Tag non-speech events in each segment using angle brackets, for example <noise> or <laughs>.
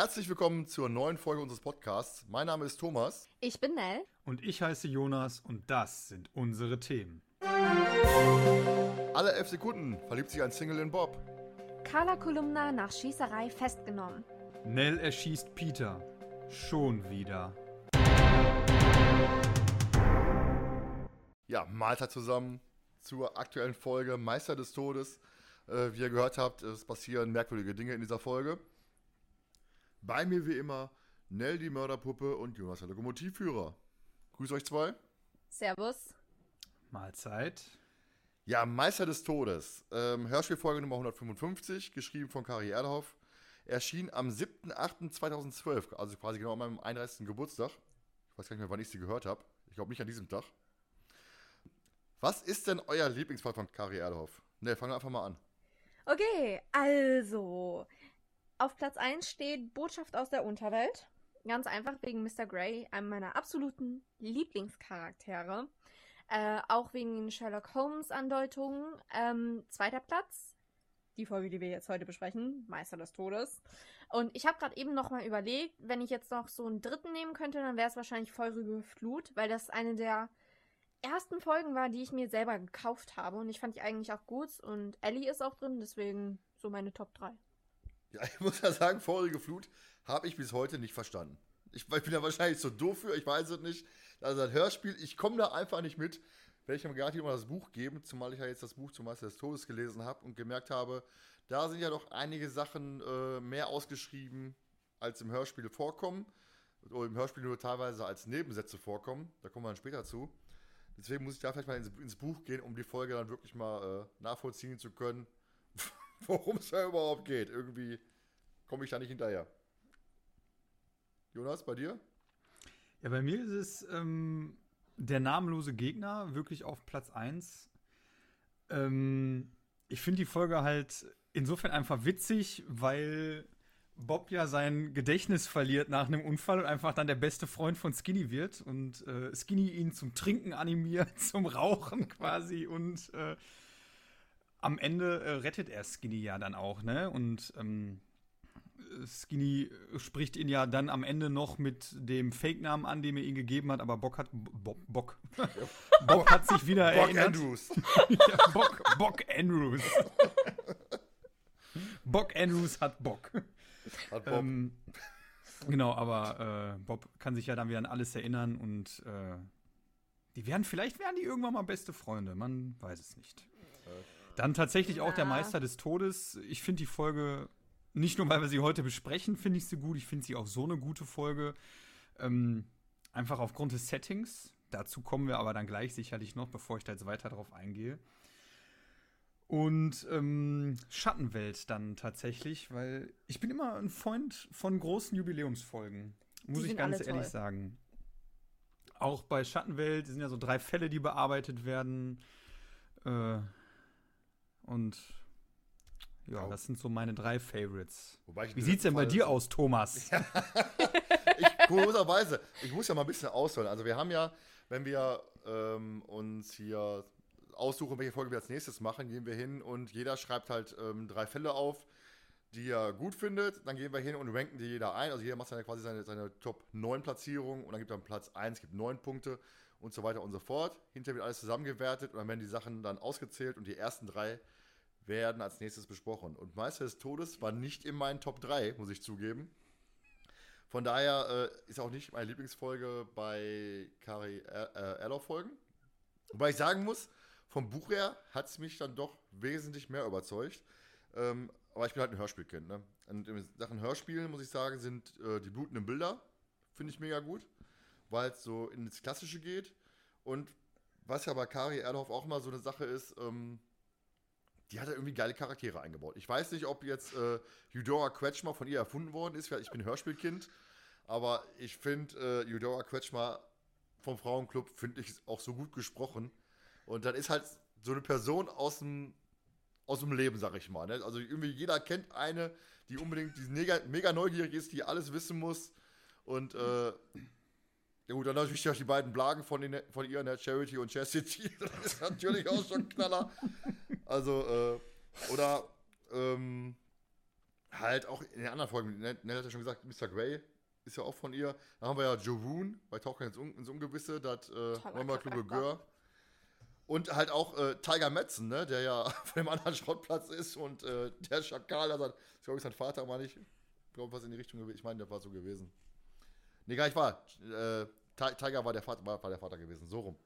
Herzlich willkommen zur neuen Folge unseres Podcasts. Mein Name ist Thomas. Ich bin Nell. Und ich heiße Jonas und das sind unsere Themen. Alle elf Sekunden verliebt sich ein Single in Bob. Carla Kolumna nach Schießerei festgenommen. Nell erschießt Peter. Schon wieder. Ja, Mahlzeit zusammen zur aktuellen Folge Meister des Todes. Äh, wie ihr gehört habt, es passieren merkwürdige Dinge in dieser Folge. Bei mir wie immer Nell die Mörderpuppe und Jonas der Lokomotivführer. Grüß euch zwei. Servus. Mahlzeit. Ja, Meister des Todes. Ähm, Hörspielfolge Nummer 155, geschrieben von Kari Erlhoff. Erschien am 7.8.2012, also quasi genau an meinem 31. Geburtstag. Ich weiß gar nicht mehr, wann ich sie gehört habe. Ich glaube nicht an diesem Tag. Was ist denn euer Lieblingsfall von Kari Erlhoff? Ne, fangen wir einfach mal an. Okay, also. Auf Platz 1 steht Botschaft aus der Unterwelt. Ganz einfach wegen Mr. Grey, einem meiner absoluten Lieblingscharaktere. Äh, auch wegen Sherlock Holmes-Andeutungen. Ähm, zweiter Platz, die Folge, die wir jetzt heute besprechen, Meister des Todes. Und ich habe gerade eben nochmal überlegt, wenn ich jetzt noch so einen dritten nehmen könnte, dann wäre es wahrscheinlich Feurige Flut, weil das eine der ersten Folgen war, die ich mir selber gekauft habe. Und ich fand die eigentlich auch gut. Und Ellie ist auch drin, deswegen so meine Top 3. Ja, <laughs> ich muss ja sagen, Feurige Flut habe ich bis heute nicht verstanden. Ich, ich, bin ja wahrscheinlich so doof für, ich weiß es nicht. Also ein Hörspiel, ich komme da einfach nicht mit. Werde ich mir gerade mal das Buch geben, zumal ich ja jetzt das Buch zum Meister des Todes gelesen habe und gemerkt habe, da sind ja doch einige Sachen äh, mehr ausgeschrieben, als im Hörspiel vorkommen. Oder im Hörspiel nur teilweise als Nebensätze vorkommen. Da kommen wir dann später zu. Deswegen muss ich da vielleicht mal ins, ins Buch gehen, um die Folge dann wirklich mal äh, nachvollziehen zu können, <laughs> worum es da überhaupt geht. Irgendwie komme ich da nicht hinterher. Jonas, bei dir? Ja, bei mir ist es ähm, der namenlose Gegner, wirklich auf Platz 1. Ähm, ich finde die Folge halt insofern einfach witzig, weil Bob ja sein Gedächtnis verliert nach einem Unfall und einfach dann der beste Freund von Skinny wird und äh, Skinny ihn zum Trinken animiert, <laughs> zum Rauchen quasi und äh, am Ende äh, rettet er Skinny ja dann auch, ne? Und ähm, Skinny spricht ihn ja dann am Ende noch mit dem Fake-Namen an, den er ihn gegeben hat, aber Bock hat Bock, Bock. <laughs> Bock hat sich wieder Bock erinnert. Andrews. <laughs> ja, Bock, Bock Andrews. <laughs> Bock Andrews hat Bock. Hat Bob. Ähm, genau, aber äh, Bob kann sich ja dann wieder an alles erinnern und äh, die werden, vielleicht werden die irgendwann mal beste Freunde, man weiß es nicht. Dann tatsächlich auch der. Meister des Todes. Ich finde die Folge, nicht nur weil wir sie heute besprechen, finde ich sie gut, ich finde sie auch so eine gute Folge. Ähm, einfach aufgrund des Settings. Dazu kommen wir aber dann gleich sicherlich noch, bevor ich da jetzt weiter drauf eingehe. Und ähm, Schattenwelt dann tatsächlich, weil ich bin immer ein Freund von großen Jubiläumsfolgen. Muss ich ganz ehrlich toll. sagen. Auch bei Schattenwelt sind ja so drei Fälle, die bearbeitet werden. Äh, und ja, Ja. das sind so meine drei Favorites. Wobei ich Wie in sieht's denn bei dir aus, Thomas? <laughs> ich, kurioserweise, ich muss ja mal ein bisschen ausholen. Also wir haben ja, wenn wir ähm, uns hier aussuchen, welche Folge wir als nächstes machen, gehen wir hin und jeder schreibt halt ähm, drei Fälle auf, die er gut findet. Dann gehen wir hin und ranken die jeder ein. Also jeder macht dann quasi seine, seine Top 9 Platzierung und dann gibt er Platz 1, gibt 9 Punkte und so weiter und so fort. Hinterher wird alles zusammengewärtet und dann werden die Sachen dann ausgezählt und die ersten drei werden als nächstes besprochen. Und Meister des Todes war nicht in meinen Top 3, muss ich zugeben. Von daher äh, ist auch nicht meine Lieblingsfolge bei Kari äh, Erlauf-Folgen. Wobei ich sagen muss, vom Buch her hat es mich dann doch wesentlich mehr überzeugt. Ähm, aber ich bin halt ein Hörspielkind. Ne? Und in Sachen Hörspielen, muss ich sagen, sind äh, die blutenden Bilder, finde ich mega gut, weil es so ins Klassische geht. Und was ja bei Kari Erlauf auch mal so eine Sache ist, ähm, die hat ja irgendwie geile Charaktere eingebaut. Ich weiß nicht, ob jetzt äh, Eudora Kretschmer von ihr erfunden worden ist, ich bin Hörspielkind. Aber ich finde, äh, Eudora Kretschmer vom Frauenclub finde ich auch so gut gesprochen. Und dann ist halt so eine Person aus dem, aus dem Leben, sag ich mal. Ne? Also irgendwie jeder kennt eine, die unbedingt die mega, mega neugierig ist, die alles wissen muss. Und äh, ja gut, dann natürlich auch die beiden Blagen von, den, von ihr, ne? Charity und Chastity. <laughs> Das ist natürlich auch schon ein Knaller. Also, äh, oder ähm, halt auch in den anderen Folgen, Nell hat ja schon gesagt, Mr. Grey ist ja auch von ihr. Dann haben wir ja Jovoon bei Tauchen ins, Un ins Ungewisse, das äh, Mama Kluge Gör. Und halt auch äh, Tiger Metzen, ne, der ja <laughs> auf dem anderen Schrottplatz ist und äh, der Schakal, also, ich glaube, sein Vater war nicht, ich glaube, was in die Richtung gewesen. Ich meine, der war so gewesen. Nee, gar nicht wahr. Äh, Tiger war der Vater, war, war der Vater gewesen, so rum.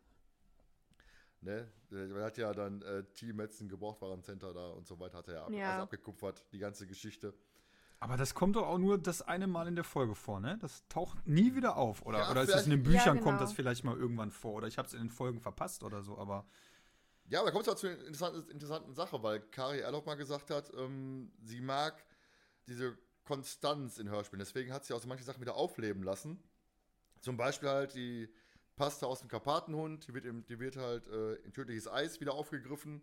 Ne? Er hat ja dann äh, Team Metzen Gebrauchtwarencenter da und so weiter, hat er ja, ab, Ja. Also abgekupfert, die ganze Geschichte. Aber das kommt doch auch nur das eine Mal in der Folge vor, ne? Das taucht nie wieder auf. Oder, Ja, oder ist das in den Büchern, Ja, kommt genau. das vielleicht mal irgendwann vor? Oder ich habe es in den Folgen verpasst oder so, aber. Ja, aber da kommt es auch zu einer interessanten, interessanten Sache, weil Kari Erloch mal gesagt hat, ähm, sie mag diese Konstanz in Hörspielen. Deswegen hat sie auch so manche Sachen wieder aufleben lassen. Zum Beispiel halt die Pasta aus dem Karpatenhund, die wird, im, die wird halt äh, in tödliches Eis wieder aufgegriffen.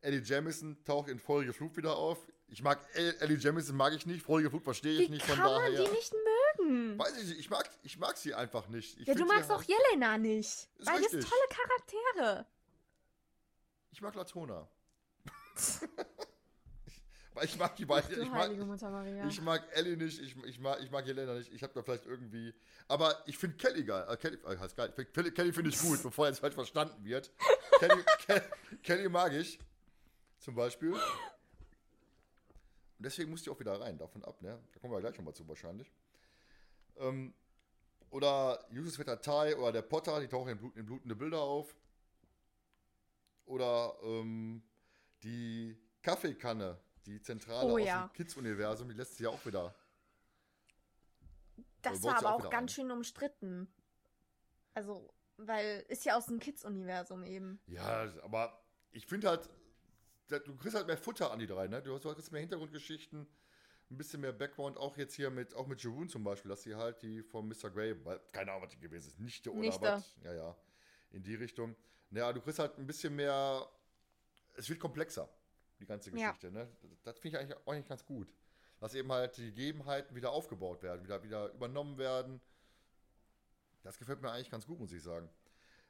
Eddie Jamison taucht in feurige Flut wieder auf. Ich mag El- Ellie Jamison mag ich nicht, feurige Flut verstehe ich Wie nicht, von kann man daher. die nicht mögen? Weiß ich nicht, ich mag, ich mag sie einfach nicht. Ich Ja, du magst halt- auch Jelena nicht. Ist weil das tolle Charaktere. Ich mag Latona. <laughs> Weil ich mag die beiden. Ich mag, ich mag Ellie nicht, ich, ich, mag, ich mag Jelena nicht. Ich habe da vielleicht irgendwie. Aber ich finde Kelly geil. Äh, Kelly, äh, heißt geil. Ich find Kelly, finde ich gut, <laughs> bevor jetzt falsch verstanden wird. Kelly, Ke Kelly mag ich. Zum Beispiel. Und deswegen musste ich auch wieder rein, davon ab, ne? Da kommen wir gleich nochmal zu wahrscheinlich. Ähm, oder Justus Vetter Tai oder der Potter, die tauchen in, Blut, in blutende Bilder auf. Oder ähm, die Kaffeekanne, die Zentrale Oh aus ja. dem Kids-Universum, die lässt sich ja auch wieder. das war aber auch auch ganz ein. schön umstritten. Also, weil ist ja aus dem Kids-Universum eben. Ja, aber ich finde halt, du kriegst halt mehr Futter an die drei, ne? Du hast, du hast mehr Hintergrundgeschichten, ein bisschen mehr Background, auch jetzt hier mit, auch mit Jeroen zum Beispiel, dass sie halt die von Mr. Grey, weil, keine Ahnung, was die gewesen ist, Nichte oder Nichte. was. Ja, ja, in die Richtung. Ja, du kriegst halt ein bisschen mehr, es wird komplexer, die ganze Ja. Geschichte, ne? Das, das finde ich eigentlich auch nicht ganz gut. Dass eben halt die Gegebenheiten wieder aufgebaut werden, wieder, wieder übernommen werden. Das gefällt mir eigentlich ganz gut, muss ich sagen.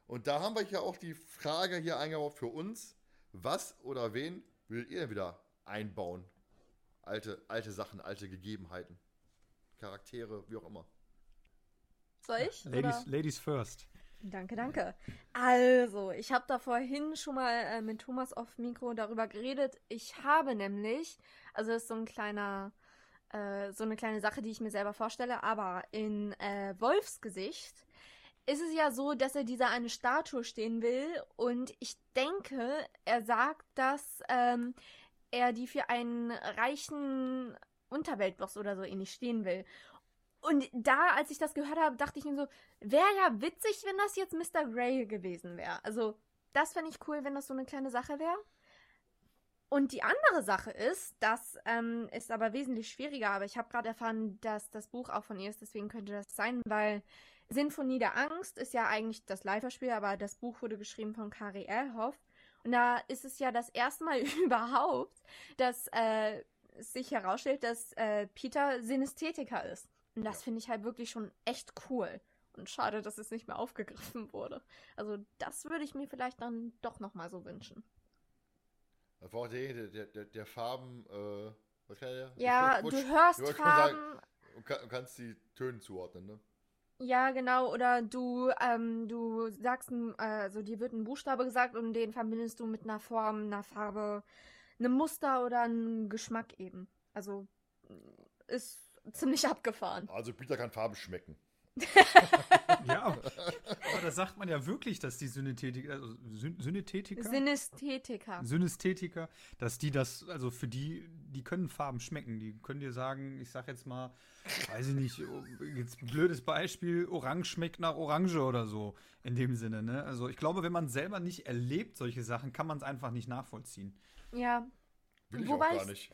Und da haben wir ja auch die Frage hier eingebaut für uns. Was oder wen würdet ihr denn wieder einbauen? Alte, alte Sachen, alte Gegebenheiten. Charaktere, wie auch immer. Soll ich? Ladies, Oder? Ladies first. Danke, danke. Also, ich habe da vorhin schon mal äh, mit Thomas auf Mikro darüber geredet. Ich habe nämlich, also das ist so ein kleiner, äh, so eine kleine Sache, die ich mir selber vorstelle, aber in äh, Wolfsgesicht ist es ja so, dass er dieser eine Statue stehen will und ich denke, er sagt, dass ähm, er die für einen reichen Unterweltboss oder so ähnlich stehen will. Und da, als ich das gehört habe, dachte ich mir so, wäre ja witzig, wenn das jetzt Mr. Grey gewesen wäre. Also, das fände ich cool, wenn das so eine kleine Sache wäre. Und die andere Sache ist, das ähm, ist aber wesentlich schwieriger, aber ich habe gerade erfahren, dass das Buch auch von ihr ist, deswegen könnte das sein, weil Sinfonie der Angst ist ja eigentlich das Live-Spiel, aber das Buch wurde geschrieben von Kari Erhoff. Und da ist es ja das erste Mal <laughs> überhaupt, dass äh, sich herausstellt, dass äh, Peter Synästhetiker ist. Und das Ja. finde ich halt wirklich schon echt cool. Und schade, dass es nicht mehr aufgegriffen wurde. Also das würde ich mir vielleicht dann doch nochmal so wünschen. Das war auch der, der, der, der Farben, äh, was kann der? Ja, wollt- du hörst sagen, Farben. Und kann, und kannst die Töne zuordnen, ne? Ja, genau. Oder du, ähm, du sagst, also dir wird ein Buchstabe gesagt und den verbindest du mit einer Form, einer Farbe, einem Muster oder einem Geschmack eben. Also ist ziemlich abgefahren. Also Peter kann Farben schmecken. <laughs> Ja, aber das sagt man ja wirklich, dass die Synästhetiker, also Syn Synästhetiker? Synästhetiker. Synästhetiker, dass die das, also für die, die können Farben schmecken. Die können dir sagen, ich sag jetzt mal, weiß ich nicht, oh, jetzt ein blödes Beispiel, Orange schmeckt nach Orange oder so, in dem Sinne, ne? Also ich glaube, wenn man selber nicht erlebt solche Sachen, kann man es einfach nicht nachvollziehen. Ja. Will ich Wobei auch gar ich-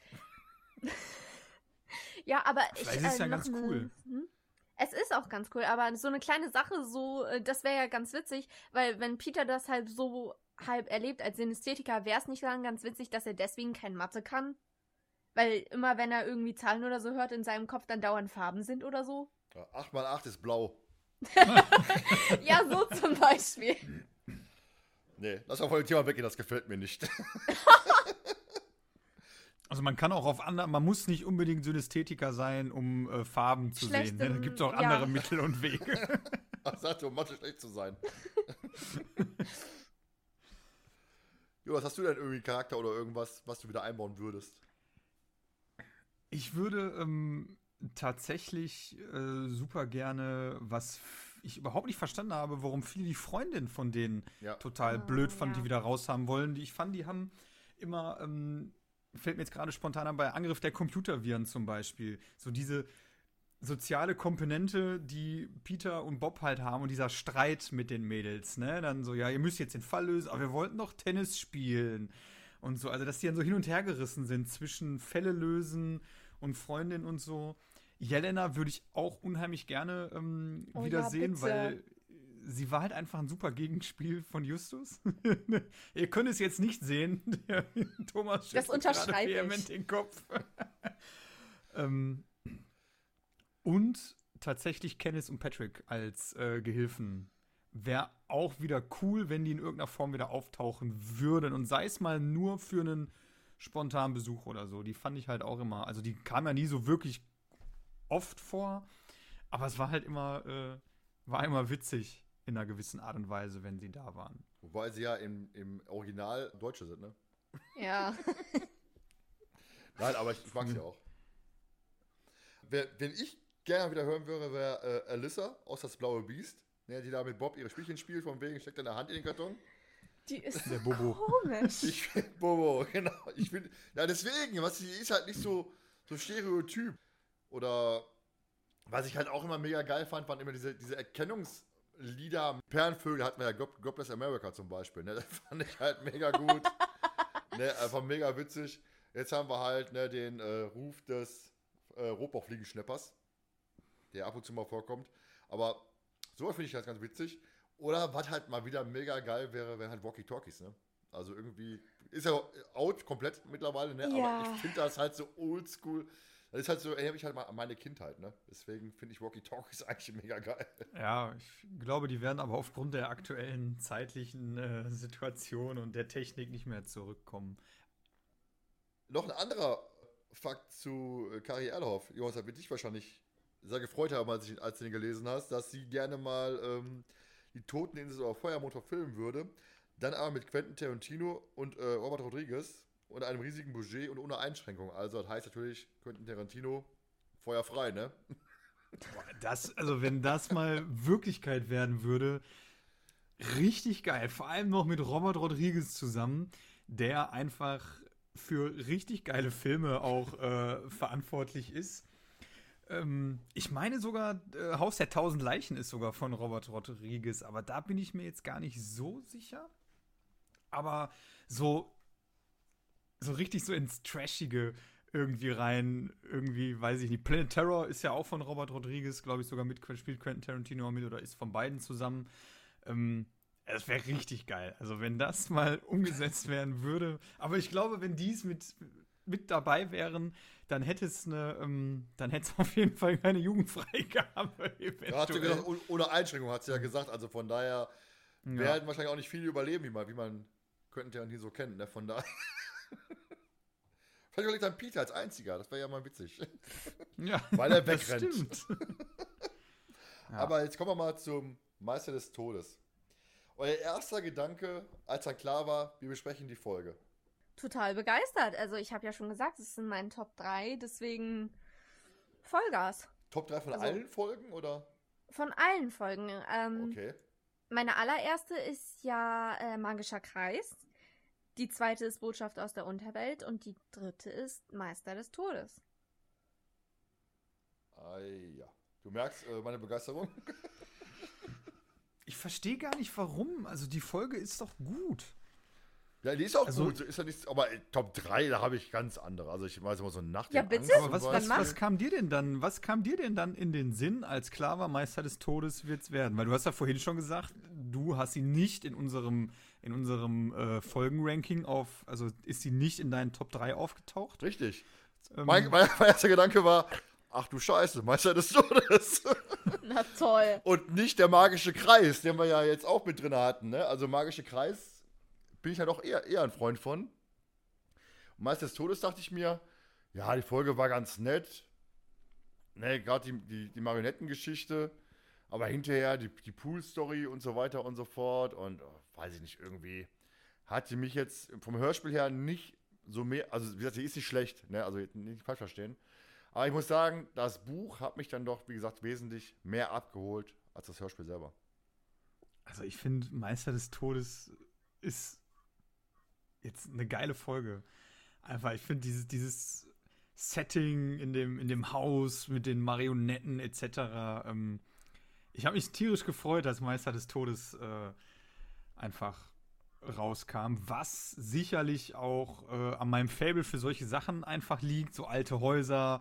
nicht. <laughs> Ja, aber ich. Vielleicht ist es ja ganz ne- cool. Hm? Es auch ganz cool, aber so eine kleine Sache, so, äh, das wäre ja ganz witzig, weil wenn Peter das halt so halb erlebt als Synästhetiker, wäre es nicht dann ganz witzig, dass er deswegen kein Mathe kann? Weil immer wenn er irgendwie Zahlen oder so hört, in seinem Kopf dann dauernd Farben sind oder so? Ja, 8 mal 8 ist blau. <laughs> ja, so zum Beispiel. Nee, lass von dem Thema weggehen, das gefällt mir nicht. <laughs> Also man kann auch auf andere, man muss nicht unbedingt Synästhetiker sein, um äh, Farben zu Schlecht sehen. Ne? Da gibt es auch ja. andere Mittel und Wege. <laughs> Ach, sagte, um Mathe schlecht zu sein. <laughs> jo, was hast du denn irgendwie Charakter oder irgendwas, was du wieder einbauen würdest? Ich würde ähm, tatsächlich äh, super gerne, was ich überhaupt nicht verstanden habe, warum viele die Freundin von denen Ja. total Ah, blöd fand, ja. die wieder raus haben wollen. Die ich fand, die haben immer, ähm, fällt mir jetzt gerade spontan an, bei Angriff der Computerviren zum Beispiel, so diese soziale Komponente, die Peter und Bob halt haben und dieser Streit mit den Mädels, ne? Dann so, ja, ihr müsst jetzt den Fall lösen, aber wir wollten noch Tennis spielen und so. Also, dass die dann so hin und her gerissen sind zwischen Fälle lösen und Freundin und so. Jelena würde ich auch unheimlich gerne ähm, Oh ja, wiedersehen, bitte. weil sie war halt einfach ein super Gegenspiel von Justus. <laughs> Ihr könnt es jetzt nicht sehen. <laughs> Der Thomas Das unterschreibe ich. den Kopf. <laughs> ähm, und tatsächlich Kenneth und Patrick als äh, Gehilfen. Wäre auch wieder cool, wenn die in irgendeiner Form wieder auftauchen würden. Und sei es mal nur für einen spontanen Besuch oder so. Die fand ich halt auch immer. Also die kam ja nie so wirklich oft vor. Aber es war halt immer, äh, war immer witzig in einer gewissen Art und Weise, wenn sie da waren. Wobei sie ja im, im Original Deutsche sind, ne? Ja. <laughs> Nein, aber ich, ich mag sie auch. Wer, wen ich gerne wieder hören würde, wäre äh, Alyssa aus Das Blaue Biest. Ne, die da mit Bob ihre Spielchen spielt, von wegen steckt eine Hand in den Karton. Die ist Der Bobo. komisch. Ich finde Bobo, <laughs> genau. Ich finde, ja, deswegen, was, die ist halt nicht so, so stereotyp. Oder was ich halt auch immer mega geil fand, waren immer diese, diese Erkennungslieder. Perlenvögel hatten wir ja God, God Bless America zum Beispiel. Ne? <laughs> Das fand ich halt mega gut. <laughs> ne? Einfach mega witzig. Jetzt haben wir halt ne, den äh, Ruf des äh, Rotbauchfliegenschnappers, der ab und zu mal vorkommt. Aber sowas finde ich halt ganz witzig. Oder was halt mal wieder mega geil wäre, wären halt Walkie-Talkies, ne? Also irgendwie, ist ja out komplett mittlerweile, ne? Ja. Aber ich finde das halt so oldschool. Das ist halt so, erinnert mich halt mal an meine Kindheit, ne? Deswegen finde ich Walkie-Talkies <laughs> eigentlich mega geil. Ja, ich glaube, die werden aber aufgrund der aktuellen zeitlichen äh, Situation und der Technik nicht mehr zurückkommen. Noch ein anderer Fakt zu äh, Kari Erlhoff. Johannes, da wird dich wahrscheinlich sehr gefreut haben, als, ich, als du den gelesen hast, dass sie gerne mal ähm, die Toteninsel oder Feuermotor filmen würde. Dann aber mit Quentin Tarantino und äh, Robert Rodriguez und einem riesigen Budget und ohne Einschränkung. Also das heißt natürlich, Quentin Tarantino feuerfrei, ne? Das, also wenn das mal Wirklichkeit werden würde, richtig geil. Vor allem noch mit Robert Rodriguez zusammen, der einfach für richtig geile Filme auch äh, verantwortlich ist. Ähm, ich meine sogar, äh, Haus der tausend Leichen ist sogar von Robert Rodriguez, aber da bin ich mir jetzt gar nicht so sicher. Aber so, so richtig so ins Trashige irgendwie rein, irgendwie, weiß ich nicht. Planet Terror ist ja auch von Robert Rodriguez, glaube ich, sogar mit, spielt Quentin Tarantino auch mit oder ist von beiden zusammen. Ähm, das wäre richtig geil. Also, wenn das mal <laughs> umgesetzt werden würde. Aber ich glaube, wenn dies mit, mit dabei wären, dann hätte es eine, ähm, dann hätte es <laughs> auf jeden Fall keine Jugendfreigabe. Da hat sie eventuell. gesagt, oh- ohne Einschränkung hat sie ja gesagt. Also von daher Ja. werden wahrscheinlich auch nicht viele überleben, wie man, wie man Quentin Tarantino so kennt, ne? Von daher. <laughs> <laughs> Vielleicht überlegt dann Peter als einziger, das wäre ja mal witzig. <laughs> Ja, <laughs> Weil er das wegrennt. stimmt. Ja. Aber jetzt kommen wir mal zum Meister des Todes. Euer erster Gedanke, als dann klar war, wir besprechen die Folge. Total begeistert. Also ich habe ja schon gesagt, es sind meine Top 3, deswegen Vollgas. Top 3 von Also- allen Folgen oder? Von allen Folgen. Ähm, Okay. Meine allererste ist ja äh, Magischer Kreis. Die zweite ist Botschaft aus der Unterwelt und die dritte ist Meister des Todes. Ah, ja. Du merkst äh, meine Begeisterung. Ich verstehe gar nicht warum. Also die Folge ist doch gut. Ja, die ist auch Also- gut. Ist ja nicht, aber Top 3, da habe ich ganz andere. Also ich weiß immer so nach Ja, bitte? Angst was, was, was kam dir denn dann, was kam dir denn dann in den Sinn, als klar war, Meister des Todes wird's werden? Weil du hast ja vorhin schon gesagt, du hast sie nicht in unserem, in unserem äh, Folgenranking auf, also ist sie nicht in deinen Top 3 aufgetaucht. Richtig. Ähm, Mein, mein, mein erster Gedanke war, ach du Scheiße, Meister des Todes. <laughs> Na toll. Und nicht der magische Kreis, den wir ja jetzt auch mit drin hatten. Ne? Also magische Kreis bin ich halt auch eher, eher ein Freund von. Und Meister des Todes dachte ich mir, ja, die Folge war ganz nett. Ne, gerade die, die, die Marionettengeschichte. Aber hinterher die, die Pool-Story und so weiter und so fort. Und oh, weiß ich nicht, irgendwie hat die mich jetzt vom Hörspiel her nicht so mehr. Also, wie gesagt, sie ist nicht schlecht, ne? Also nicht falsch verstehen. Aber ich muss sagen, das Buch hat mich dann doch, wie gesagt, wesentlich mehr abgeholt als das Hörspiel selber. Also ich finde, Meister des Todes ist jetzt eine geile Folge. Einfach, ich finde dieses, dieses Setting in dem, in dem Haus mit den Marionetten etc. Ähm, ich habe mich tierisch gefreut, als Meister des Todes äh, einfach rauskam, was sicherlich auch äh, an meinem Fable für solche Sachen einfach liegt, so alte Häuser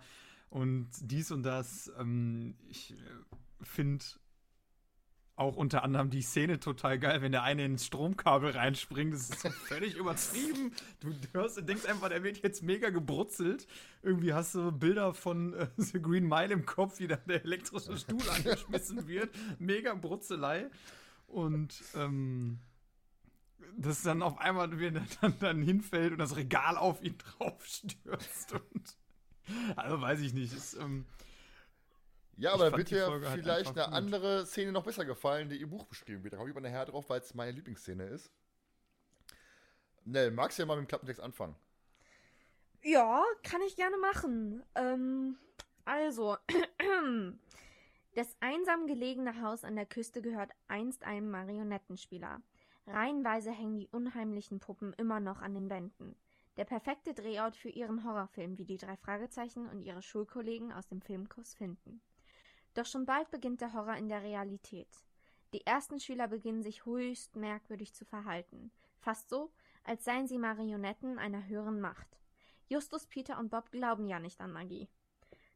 und dies und das. Ähm, ich äh, finde auch unter anderem die Szene total geil, wenn der eine ins Stromkabel reinspringt. Das ist so <laughs> völlig übertrieben. Du hörst und denkst einfach, der wird jetzt mega gebrutzelt. Irgendwie hast du Bilder von äh, <laughs> The Green Mile im Kopf, wie da der elektrische Stuhl angeschmissen wird. Mega Brutzelei. Und ähm, das dann auf einmal <laughs> wieder dann, dann hinfällt und das Regal auf ihn <laughs> draufstürzt. Und, also weiß ich nicht. Ist, ähm, Ja, aber wird dir halt vielleicht eine gut. andere Szene noch besser gefallen, die im Buch beschrieben wird. Da komme ich aber nachher drauf, weil es meine Lieblingsszene ist. Nell, magst du ja mal mit dem Klappentext anfangen? Ja, kann ich gerne machen. Ähm, also, <clears throat> das einsam gelegene Haus an der Küste gehört einst einem Marionettenspieler. Reihenweise hängen die unheimlichen Puppen immer noch an den Wänden. Der perfekte Drehort für ihren Horrorfilm, wie die drei Fragezeichen und ihre Schulkollegen aus dem Filmkurs finden. Doch schon bald beginnt der Horror in der Realität. Die ersten Schüler beginnen sich höchst merkwürdig zu verhalten. Fast so, als seien sie Marionetten einer höheren Macht. Justus, Peter und Bob glauben ja nicht an Magie.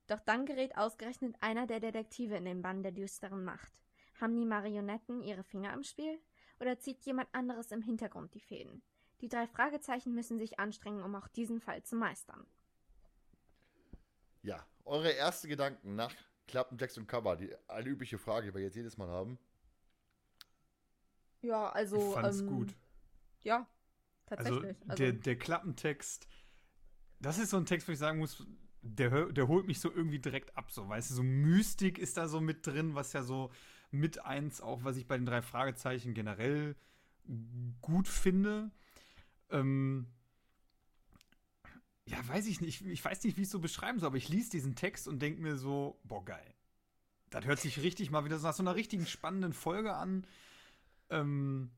Doch dann gerät ausgerechnet einer der Detektive in den Bann der düsteren Macht. Haben die Marionetten ihre Finger im Spiel? Oder zieht jemand anderes im Hintergrund die Fäden? Die drei Fragezeichen müssen sich anstrengen, um auch diesen Fall zu meistern. Ja, eure ersten Gedanken nach Klappentext und Cover, die eine übliche Frage, die wir jetzt jedes Mal haben. Ja, also. ich fand's ähm, gut. Ja, Also, tatsächlich. der, der Klappentext, das ist so ein Text, wo ich sagen muss, der, der holt mich so irgendwie direkt ab, so, weißt du, so Mystik ist da so mit drin, was ja so mit eins auch, was ich bei den drei Fragezeichen generell gut finde. Ähm, ja, weiß ich nicht, ich weiß nicht, wie ich es so beschreiben soll, aber ich lese diesen Text und denke mir so, boah, geil. Das hört sich richtig mal wieder nach so einer richtigen spannenden Folge an. Ähm,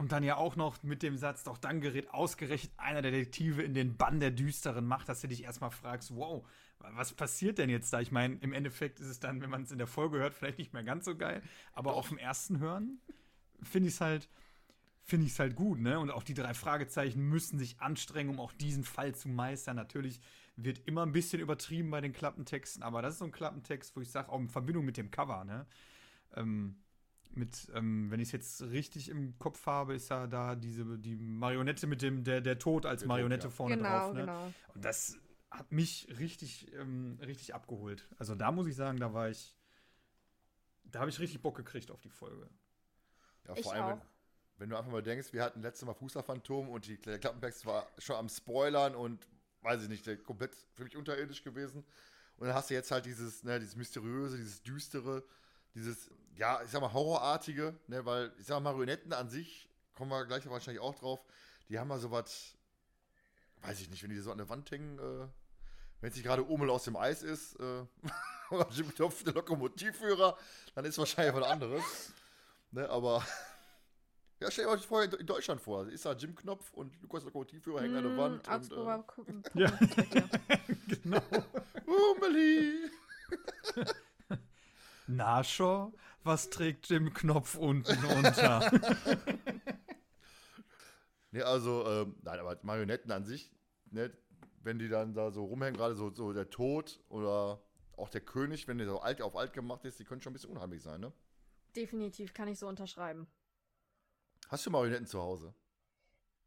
und dann ja auch noch mit dem Satz, doch dann gerät ausgerechnet einer der Detektive in den Bann der düsteren Macht, dass du dich erstmal fragst, wow, was passiert denn jetzt da? Ich meine, im Endeffekt ist es dann, wenn man es in der Folge hört, vielleicht nicht mehr ganz so geil, aber auf dem ersten Hören finde ich es halt, finde ich es halt gut, ne? Und auch die drei Fragezeichen müssen sich anstrengen, um auch diesen Fall zu meistern. Natürlich wird immer ein bisschen übertrieben bei den Klappentexten, aber das ist so ein Klappentext, wo ich sage, auch in Verbindung mit dem Cover, ne? Ähm, mit, ähm, wenn ich es jetzt richtig im Kopf habe, ist ja da diese die Marionette mit dem der der Tod als Marionette ja. vorne genau, drauf. Ne? genau. Und das hat mich richtig ähm, richtig abgeholt. Also da muss ich sagen, da war ich, da habe ich richtig Bock gekriegt auf die Folge. Ja, Ich vor allem, wenn, auch. wenn du einfach mal denkst, wir hatten letztes Mal Fußballphantom und die, der Klappentext war schon am Spoilern und weiß ich nicht, der komplett für mich unterirdisch gewesen. Und dann hast du jetzt halt dieses, ne, dieses Mysteriöse, dieses Düstere, dieses, ja, ich sag mal, Horrorartige, ne, weil, ich sag mal, Marionetten an sich, kommen wir gleich wahrscheinlich auch drauf, die haben mal so was, weiß ich nicht, wenn die so an der Wand hängen, äh, wenn es nicht gerade Omel aus dem Eis ist, äh, <laughs> oder Jim Knopf der Lokomotivführer, dann ist wahrscheinlich was anderes. Ne, aber <laughs> ja, stell dir euch vorher in Deutschland vor. Ist da Jim Knopf und Lukas Lokomotivführer hängen an der Mm, Wand. Augsburger Und, gucken. <laughs> Ja. genau. äh, Umeli! Nascho, was trägt Jim Knopf unten unter? <laughs> Ne, also, ähm, nein, aber Marionetten an sich, ne, wenn die dann da so rumhängen, gerade so, so der Tod oder auch der König, wenn der so alt auf alt gemacht ist, die können schon ein bisschen unheimlich sein, ne? Definitiv kann ich so unterschreiben. Hast du Marionetten zu Hause?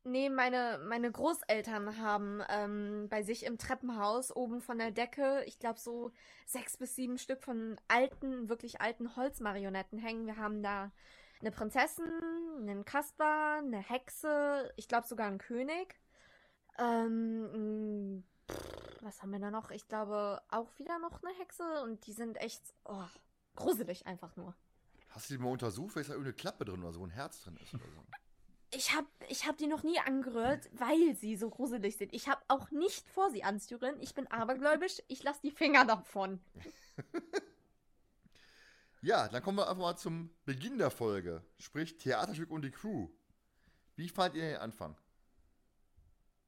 Nee, meine, meine Großeltern haben ähm, bei sich im Treppenhaus oben von der Decke, ich glaube so sechs bis sieben Stück von alten, wirklich alten Holzmarionetten hängen. Wir haben da eine Prinzessin, einen Kasper, eine Hexe, ich glaube sogar einen König. Ähm, was haben wir da noch? Ich glaube auch wieder noch eine Hexe und die sind echt oh, gruselig einfach nur. Hast du die mal untersucht, weil ist da irgendeine Klappe drin oder so ein Herz drin ist oder so? Ich habe ich hab die noch nie angerührt, weil sie so gruselig sind. Ich habe auch nicht vor, sie anzurühren. Ich bin abergläubisch. Ich lasse die Finger davon. <laughs> Ja, dann kommen wir einfach mal zum Beginn der Folge. Sprich, Theaterstück und die Crew. Wie fand ihr den Anfang?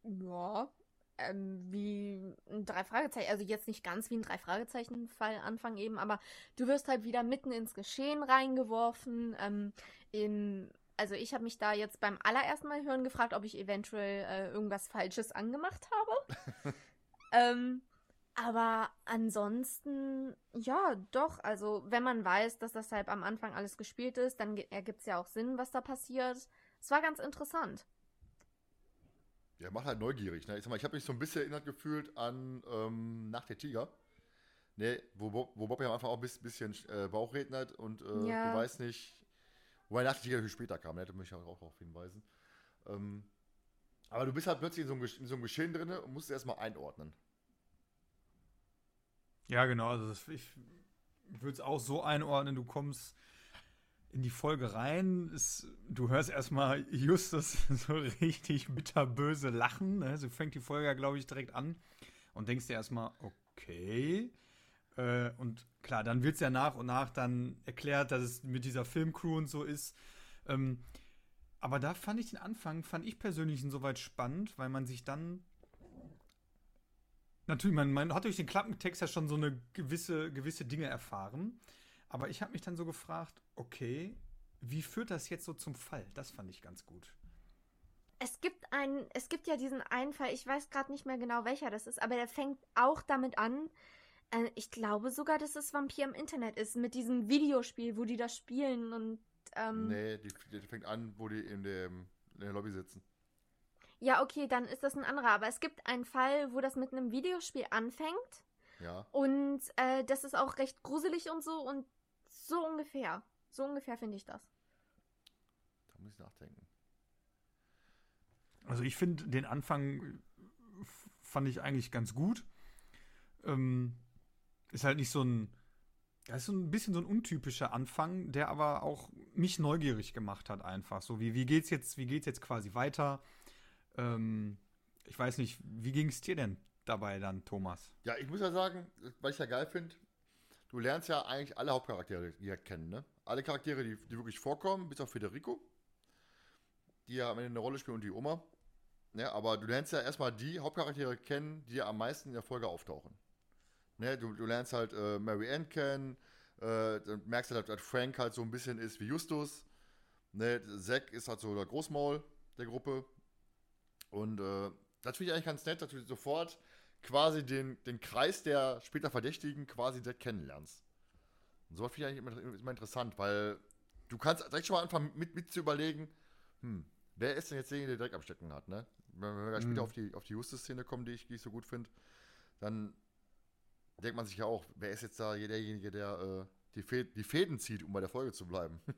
Ja, ähm, wie ein drei Fragezeichen, also jetzt nicht ganz wie ein drei Fragezeichen Fall Anfang eben, aber du wirst halt wieder mitten ins Geschehen reingeworfen. Ähm, im, also ich habe mich da jetzt beim allerersten Mal hören gefragt, ob ich eventuell äh, irgendwas Falsches angemacht habe. <laughs> ähm, aber ansonsten, ja, doch. Also, wenn man weiß, dass das halt am Anfang alles gespielt ist, dann ergibt es ja auch Sinn, was da passiert. Es war ganz interessant. Ja, macht halt neugierig. Ne? Ich, ich habe mich so ein bisschen erinnert gefühlt an ähm, Nach der Tiger. Ne, wo, Bob, wo Bob ja am Anfang auch ein bisschen äh, Bauch rednet und äh, Ja. du weißt nicht, wobei der Tiger viel später kam, ne? da möchte ich auch darauf hinweisen. Ähm, aber du bist halt plötzlich in so einem, in so einem Geschehen drin und musst es erstmal einordnen. Ja, genau. Also das, ich würde es auch so einordnen, du kommst in die Folge rein, ist, du hörst erstmal Justus <laughs> so richtig bitterböse lachen. Ne? So fängt die Folge glaube ich, direkt an und denkst dir erstmal, okay. Äh, und klar, dann wird es ja nach und nach dann erklärt, dass es mit dieser Filmcrew und so ist. Ähm, aber da fand ich den Anfang, fand ich persönlich insoweit spannend, weil man sich dann Natürlich, man, man hat durch den Klappentext ja schon so eine gewisse, gewisse Dinge erfahren. Aber ich habe mich dann so gefragt, okay, wie führt das jetzt so zum Fall? Das fand ich ganz gut. Es gibt einen, es gibt ja diesen einen Fall, ich weiß gerade nicht mehr genau welcher das ist, aber der fängt auch damit an. Äh, ich glaube sogar, dass es Vampir im Internet ist, mit diesem Videospiel, wo die das spielen und ähm, Nee, die, die fängt an, wo die in, dem, in der Lobby sitzen. ja, okay, dann ist das ein anderer. Aber es gibt einen Fall, wo das mit einem Videospiel anfängt Ja. und äh, das ist auch recht gruselig und so und so ungefähr. So ungefähr finde ich das. Da muss ich nachdenken. Also ich finde den Anfang äh, fand ich eigentlich ganz gut. Ähm, ist halt nicht so ein, das ist so ein bisschen so ein untypischer Anfang, der aber auch mich neugierig gemacht hat einfach. So wie wie geht's jetzt, wie geht's jetzt quasi weiter? Ähm, ich weiß nicht, wie ging es dir denn dabei dann, Thomas? Ja, ich muss ja sagen, weil ich ja geil finde, du lernst ja eigentlich alle Hauptcharaktere hier kennen, ne? Alle Charaktere, die, die wirklich vorkommen, bis auf Federico, die ja am Ende eine Rolle spielen und die Oma. Ne, aber du lernst ja erstmal die Hauptcharaktere kennen, die ja am meisten in der Folge auftauchen. Ne, du, du lernst halt äh, Mary Ann kennen, äh, dann merkst du halt, dass Frank halt so ein bisschen ist wie Justus. Ne, Zack ist halt so der Großmaul der Gruppe. Und äh, das finde ich eigentlich ganz nett, dass du sofort quasi den, den Kreis der später Verdächtigen quasi direkt kennenlernst. Und sowas finde ich eigentlich immer, immer interessant, weil du kannst direkt schon mal anfangen mit, mit zu überlegen, hm, wer ist denn jetzt derjenige, der direkt am Stecken hat, ne? Wenn wir später Mhm. auf die, auf die Justus-Szene kommen, die ich, die ich so gut finde, dann denkt man sich ja auch, wer ist jetzt da derjenige, der äh, die, Fä die Fäden zieht, um bei der Folge zu bleiben. <laughs>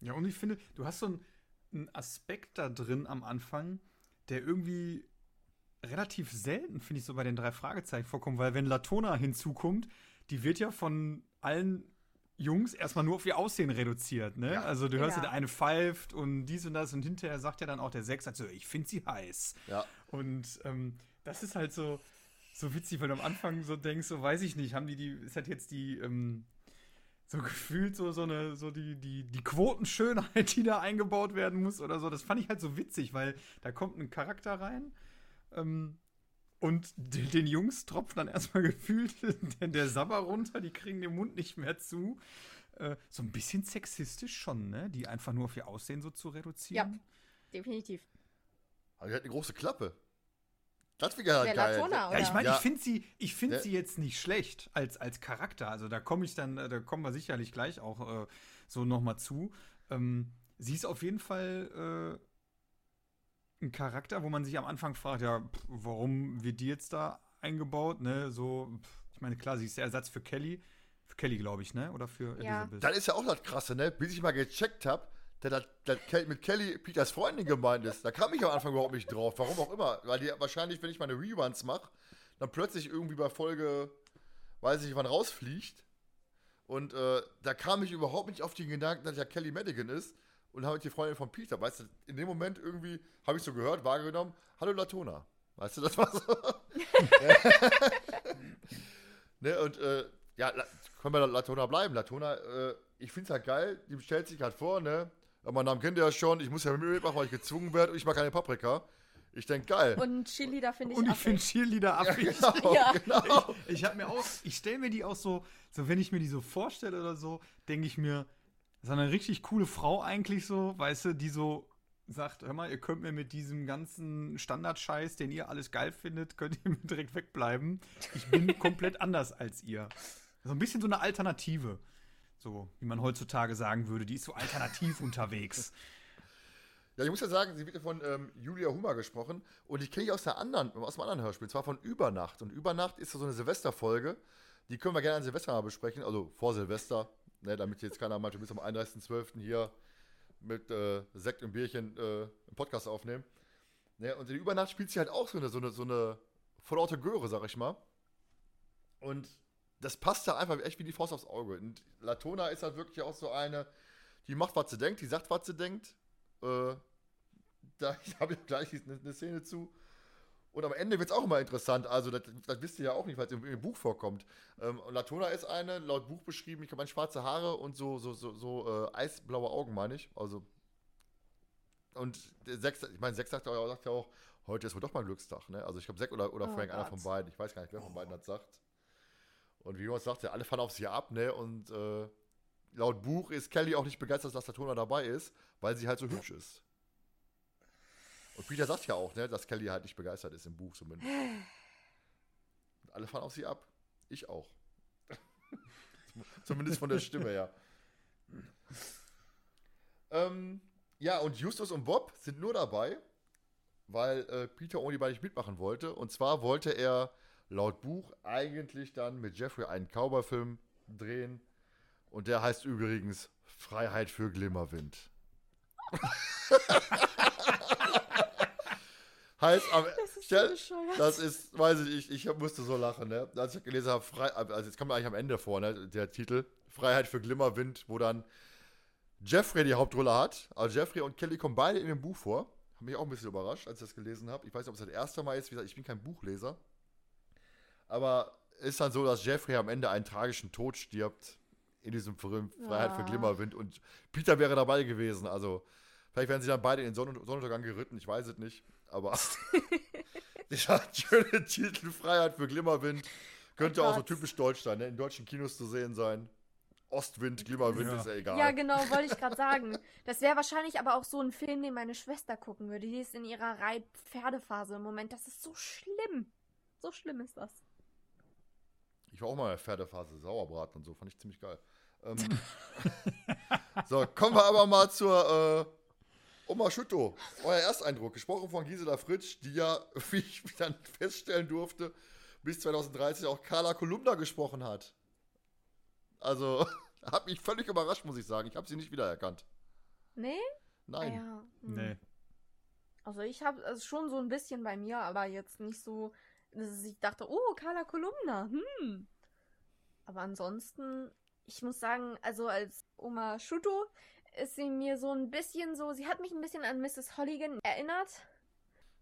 Ja, und ich finde, du hast so einen, einen Aspekt da drin am Anfang, der irgendwie relativ selten, finde ich, so bei den drei Fragezeichen vorkommt, weil wenn Latona hinzukommt, die wird ja von allen Jungs erstmal nur auf ihr Aussehen reduziert, ne? Ja. Also du hörst ja, Ja. der eine pfeift und dies und das und hinterher sagt ja dann auch der Sechs, also ich finde sie heiß. ja, Und ähm, das ist halt so, so witzig, weil du am Anfang so denkst, so weiß ich nicht, haben die die, ist halt jetzt die, ähm, so gefühlt so, so eine, so die, die, die Quotenschönheit, die da eingebaut werden muss oder so. Das fand ich halt so witzig, weil da kommt ein Charakter rein ähm, und den, den Jungs tropft dann erstmal <laughs> gefühlt der, der Sabber runter, die kriegen den Mund nicht mehr zu. Äh, so ein bisschen sexistisch schon, ne? Die einfach nur auf ihr Aussehen so zu reduzieren. definitiv. Aber die hat eine große Klappe. Das wäre ja Der geil. Latona, oder? Ja, ich meine, Ja. ich finde sie, ich find Ja. sie jetzt nicht schlecht als, als Charakter. Also da komme ich dann, äh, da kommen wir sicherlich gleich auch äh, so nochmal zu. Ähm, sie ist auf jeden Fall äh, ein Charakter, wo man sich am Anfang fragt, ja, pff, warum wird die jetzt da eingebaut? Ne, so, pff, ich meine, klar, sie ist der Ersatz für Kelly. Für Kelly, glaube ich, ne? Oder für Ja. Elizabeth. Das ist ja auch das Krasse, ne? Bis ich mal gecheckt habe, dass das Kel- mit Kelly Peters Freundin gemeint ist. Da kam ich am Anfang überhaupt nicht drauf. Warum auch immer. Weil die wahrscheinlich, wenn ich meine Reruns mache, dann plötzlich irgendwie bei Folge, weiß ich nicht, wann rausfliegt. Und äh, da kam ich überhaupt nicht auf den Gedanken, dass ja Kelly Madigan ist und habe die Freundin von Peter. Weißt du, in dem Moment irgendwie habe ich so gehört, wahrgenommen, hallo Latona. Weißt du, das war so. <laughs> ne, und äh, ja, können wir Latona bleiben. Latona, äh, ich finde es halt geil, die stellt sich halt vor, ne? Mein Namen kennt ihr ja schon, ich muss ja mitmachen, weil ich gezwungen werde und ich mag keine Paprika. Ich denke, geil. Und Chili, da finde ich Und ich finde Cheerleader affig. <laughs> genau, Ja. genau. Ich habe mir auch, ich stelle mir die auch so, so wenn ich mir die so vorstelle oder so, denke ich mir, das ist eine richtig coole Frau eigentlich so, weißt du, die so sagt, hör mal, ihr könnt mir mit diesem ganzen Standardscheiß, den ihr alles geil findet, könnt ihr <laughs> mir direkt wegbleiben. Ich bin komplett anders als ihr. So ein bisschen so eine Alternative. So, wie man heutzutage sagen würde, die ist so alternativ <laughs> unterwegs. Ja, ich muss ja sagen, sie wird ja von ähm, Julia Hummer gesprochen und ich kenne die aus, der anderen, aus einem anderen Hörspiel, zwar von Übernacht. Und Übernacht ist so eine Silvesterfolge, die können wir gerne an Silvester mal besprechen, also vor Silvester, ne, damit jetzt keiner meint, müssen am 31.12. hier mit äh, Sekt und Bierchen äh, einen Podcast aufnehmen. Ne, und in Übernacht spielt sie halt auch so eine, so eine, so eine vollaute Göre, sag ich mal. Und das passt da einfach echt wie die Faust aufs Auge. Und Latona ist halt wirklich auch so eine, die macht, was sie denkt, die sagt, was sie denkt. Äh, da <laughs> habe ich gleich eine, eine Szene zu. Und am Ende wird es auch immer interessant. Also, das, das wisst ihr ja auch nicht, weil es im, im Buch vorkommt. Ähm, Latona ist eine, laut Buch beschrieben, ich glaube, schwarze Haare und so, so, so, so äh, eisblaue Augen, meine ich. Also. Und der Sex, ich meine, Sex sagt, ja- sagt ja auch, heute ist wohl doch mal Glückstag, ne? Also, ich glaube, Zack oder, oder Oh Frank, einer Gott. von beiden. Ich weiß gar nicht, wer von beiden das sagt. Und wie man sagt, ja, alle fahren auf sie ab, ne? Und äh, laut Buch ist Kelly auch nicht begeistert, dass Latona dabei ist, weil sie halt so hübsch ist. Und Peter sagt ja auch, ne, dass Kelly halt nicht begeistert ist im Buch zumindest. Und <sighs> alle fahren auf sie ab. Ich auch. <laughs> zumindest von der Stimme her. ähm, ja, und Justus und Bob sind nur dabei, weil äh, Peter ohne die beiden nicht mitmachen wollte. Und zwar wollte er laut Buch eigentlich dann mit Jeffrey einen Cowboy-Film drehen. Und der heißt übrigens Freiheit für Glimmerwind. <laughs> heißt am Das ist so das ist, weiß ich, ich, ich musste so lachen, ne? Als ich gelesen habe, frei, also jetzt kommt eigentlich am Ende vor, ne? Der Titel Freiheit für Glimmerwind, wo dann Jeffrey die Hauptrolle hat. Also Jeffrey und Kelly kommen beide in dem Buch vor. Hat mich auch ein bisschen überrascht, als ich das gelesen habe. Ich weiß nicht, ob es das erste Mal ist. Wie gesagt, ich bin kein Buchleser. Aber ist dann so, dass Jeffrey am Ende einen tragischen Tod stirbt in diesem Film Freiheit für Ah. Glimmerwind. Und Peter wäre dabei gewesen. Also vielleicht werden sie dann beide in den Sonn Sonnenuntergang geritten. Ich weiß es nicht. Aber <laughs> dieser schöne Titel Freiheit für Glimmerwind könnte Oh auch so typisch deutsch sein, ne? in deutschen Kinos zu sehen sein. Ostwind, Glimmerwind Ja. ist ja egal. Ja, genau, wollte ich gerade sagen. Das wäre wahrscheinlich aber auch so ein Film, den meine Schwester gucken würde. Die ist in ihrer Reib-Pferdephase im Moment. Das ist so schlimm. So schlimm ist das. Ich war auch mal in der Pferdephase, Sauerbraten und so, fand ich ziemlich geil. Ähm, <laughs> so, kommen wir aber mal zur äh, Oma Schütto. Euer Ersteindruck, gesprochen von Gisela Fritsch, die ja, <laughs> wie ich dann feststellen durfte, bis 2030 auch Carla Kolumna gesprochen hat. Also, <laughs> hat mich völlig überrascht, muss ich sagen. Ich habe sie nicht wiedererkannt. Nee? Nein. Ah, ja. Hm. Nee. Also ich habe es schon so ein bisschen bei mir, aber jetzt nicht so, dass ich dachte, oh, Carla Kolumna, hm. Aber ansonsten, ich muss sagen, also als Oma Schuto ist sie mir so ein bisschen so, sie hat mich ein bisschen an Mrs. Holligan erinnert.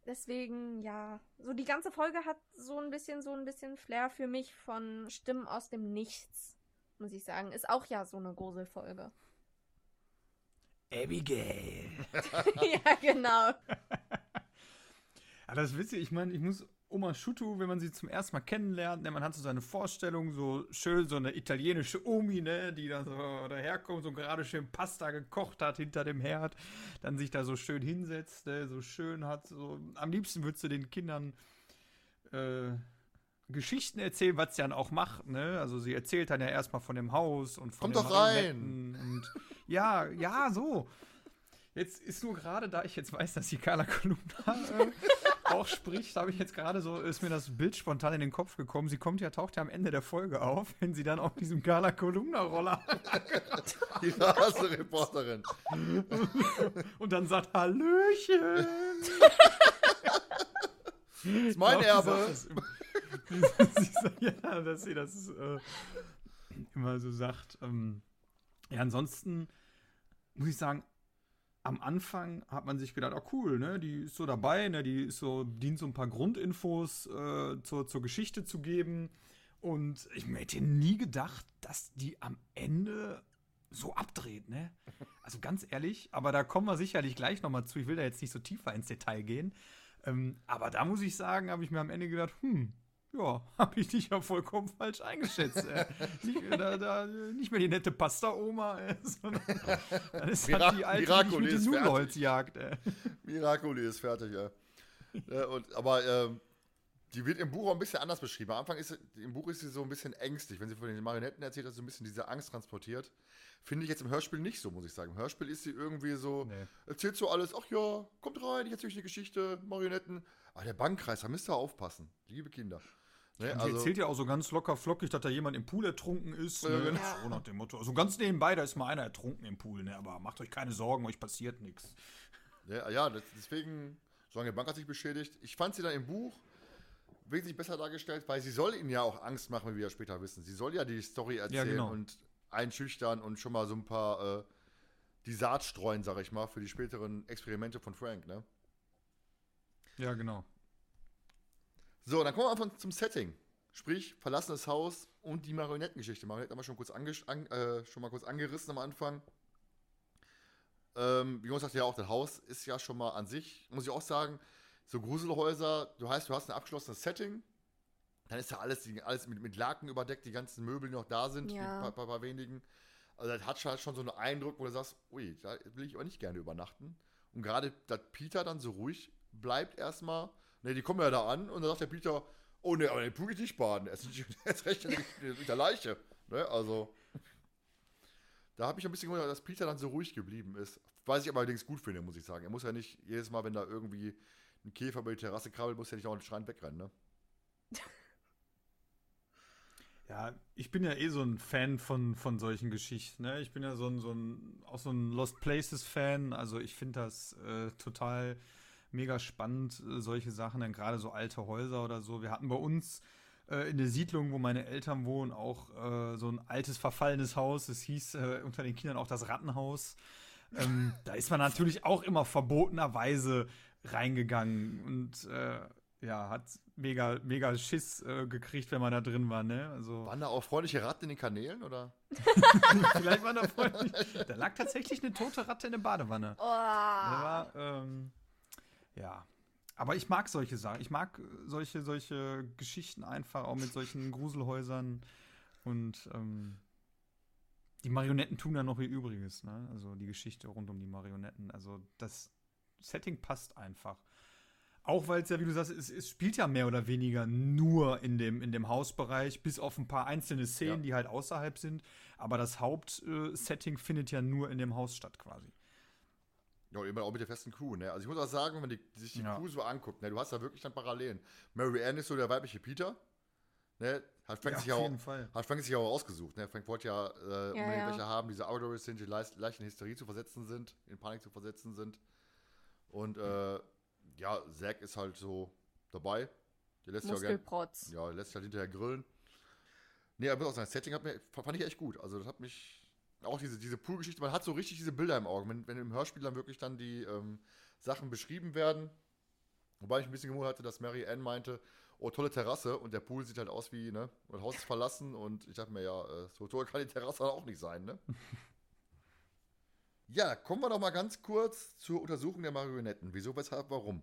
Deswegen, ja, so die ganze Folge hat so ein bisschen, so ein bisschen Flair für mich von Stimmen aus dem Nichts, muss ich sagen. Ist auch ja so eine Gruselfolge. Abigail. <laughs> ja, genau. <laughs> Ja, das ist witzig. Ich meine, ich muss Oma Schutu, wenn man sie zum ersten Mal kennenlernt, ne, man hat so seine Vorstellung, so schön, so eine italienische Omi, ne, die da so daherkommt, so gerade schön Pasta gekocht hat hinter dem Herd, dann sich da so schön hinsetzt, ne, so schön hat, so, am liebsten würdest du den Kindern, äh, Geschichten erzählen, was sie dann auch macht, ne? Also sie erzählt dann ja erstmal von dem Haus und von Kommt doch rein! Und <laughs> ja, ja, so. Jetzt ist nur gerade, da ich jetzt weiß, dass die Carla Kolumna äh, <laughs> auch spricht, habe ich jetzt gerade so, ist mir das Bild spontan in den Kopf gekommen. Sie kommt ja, taucht ja am Ende der Folge auf, wenn sie dann auf diesem Carla Kolumna Roller <laughs> Die Rasereporterin. <laughs> und dann sagt Hallöchen. Das ist mein Erbe. <laughs> ja, dass sie das äh, immer so sagt. Ähm, ja, ansonsten muss ich sagen, am Anfang hat man sich gedacht, oh cool, ne, die ist so dabei, ne, die ist so, dient so ein paar Grundinfos äh, zur, zur Geschichte zu geben. Und ich hätte nie gedacht, dass die am Ende so abdreht, ne? <laughs> Also ganz ehrlich, aber da kommen wir sicherlich gleich nochmal zu. Ich will da jetzt nicht so tiefer ins Detail gehen. Ähm, aber da muss ich sagen, habe ich mir am Ende gedacht, hm, ja, <laughs> habe ich dich ja vollkommen falsch eingeschätzt. Äh. <laughs> nicht, da, da, nicht mehr die nette Pasta-Oma, äh, <laughs> sondern dann ist Mira- halt die alte, die Miracoli mit ist dem fertig. Nudelholz jagt. Äh. Miracoli ist fertig, ja. ja und, aber ähm, die wird im Buch auch ein bisschen anders beschrieben. Am Anfang ist sie- im Buch ist sie so ein bisschen ängstlich. Wenn sie von den Marionetten erzählt, hat sie so ein bisschen diese Angst transportiert. Finde ich jetzt im Hörspiel nicht so, muss ich sagen. Im Hörspiel ist sie irgendwie so, Nee. erzählt so alles, ach ja, kommt rein, ich erzähle euch eine Geschichte, Marionetten. Aber der Bankkreis, da müsst ihr aufpassen, liebe Kinder. Ne, Und sie erzählt ja auch so ganz locker flockig, dass da jemand im Pool ertrunken ist. Ja, Ne? genau. So nach dem Motto. Also ganz nebenbei, da ist mal einer ertrunken im Pool, ne? Aber macht euch keine Sorgen, euch passiert nichts. Ja, ja das, deswegen, solange die Bank hat sich beschädigt. Ich fand sie dann im Buch wesentlich besser dargestellt, weil sie soll ihnen ja auch Angst machen, wie wir ja später wissen. Sie soll ja die Story erzählen genau. und einschüchtern und schon mal so ein paar äh, die Saat streuen, sag ich mal, für die späteren Experimente von Frank, ne? Ja, genau. So, dann kommen wir einfach zum Setting. Sprich, verlassenes Haus und die Marionettengeschichte. Marionetten haben wir schon, kurz an, äh, schon mal kurz angerissen am Anfang. Ähm, wie Jonas sagte ja auch, das Haus ist ja schon mal an sich, muss ich auch sagen, so Gruselhäuser, du heißt, du hast ein abgeschlossenes Setting, dann ist ja alles, alles mit, mit Laken überdeckt, die ganzen Möbel, die noch da sind, Ja. ein paar, paar, paar wenigen. Also das hat halt schon so einen Eindruck, wo du sagst, ui, da will ich aber nicht gerne übernachten. Und gerade, dass Peter dann so ruhig bleibt erstmal, ne, die kommen ja da an und dann sagt der Peter, oh ne, aber den Pool geht nicht baden, er ist, nicht, <laughs> mit, der Leiche. Ne, also, da habe ich ein bisschen gewundert, dass Peter dann so ruhig geblieben ist. Was ich aber allerdings gut finde, muss ich sagen. Er muss ja nicht jedes Mal, wenn da irgendwie ein Käfer über die Terrasse krabbelt, muss er nicht auch den Schrein wegrennen, ne? <laughs> Ja, ich bin ja eh so ein Fan von, von solchen Geschichten. Ne? Ich bin ja so ein, so ein, auch so ein Lost Places-Fan. Also ich finde das äh, total mega spannend, äh, solche Sachen, dann gerade so alte Häuser oder so. Wir hatten bei uns äh, in der Siedlung, wo meine Eltern wohnen, auch äh, so ein altes, verfallenes Haus. Es hieß äh, unter den Kindern auch das Rattenhaus. Ähm, <laughs> da ist man natürlich auch immer verbotenerweise reingegangen und äh, ja, hat mega, mega Schiss äh, gekriegt, wenn man da drin war, ne? Also Waren da auch freundliche Ratten in den Kanälen, oder? <laughs> vielleicht war da freundlich. <laughs> Da lag tatsächlich eine tote Ratte in der Badewanne. Oh. War, ähm, ja. Aber ich mag solche Sachen. Ich mag äh, solche, solche Geschichten einfach, auch mit solchen Gruselhäusern. Und ähm, die Marionetten tun dann noch ihr Übriges, ne? Also die Geschichte rund um die Marionetten. Also das Setting passt einfach. Auch weil es ja, wie du sagst, es, es spielt ja mehr oder weniger nur in dem, in dem Hausbereich, bis auf ein paar einzelne Szenen, Ja. die halt außerhalb sind. Aber das Hauptsetting findet ja nur in dem Haus statt, quasi. Ja, immer auch mit der festen Crew, ne? Also ich muss auch sagen, wenn man die, sich die Ja. Crew so anguckt, ne, du hast da wirklich dann Parallelen. Mary Ann ist so der weibliche Peter, ne? Hat Frank, sich, ja auch, Fall. hat Frank sich ja auch ausgesucht, ne? Frank wollte ja, äh, unbedingt ja. welche haben, die so outdoors sind, die leicht, leicht in Hysterie zu versetzen sind, in Panik zu versetzen sind. Und äh, ja, Zack ist halt so dabei. Der lässt sich gern, Muskelprotz. ja, lässt sich halt hinterher grillen. Nee, aber auch sein Setting hat mir, fand ich echt gut. Also das hat mich, auch diese, diese Poolgeschichte, man hat so richtig diese Bilder im Auge, wenn, wenn im Hörspiel dann wirklich dann die ähm, Sachen beschrieben werden. Wobei ich ein bisschen gewundert hatte, dass Mary Ann meinte, oh, tolle Terrasse und der Pool sieht halt aus wie, ne, und das Haus ist verlassen und ich dachte mir, ja, äh, so toll kann die Terrasse auch nicht sein, ne? <laughs> ja, kommen wir doch mal ganz kurz zur Untersuchung der Marionetten. Wieso, weshalb, warum?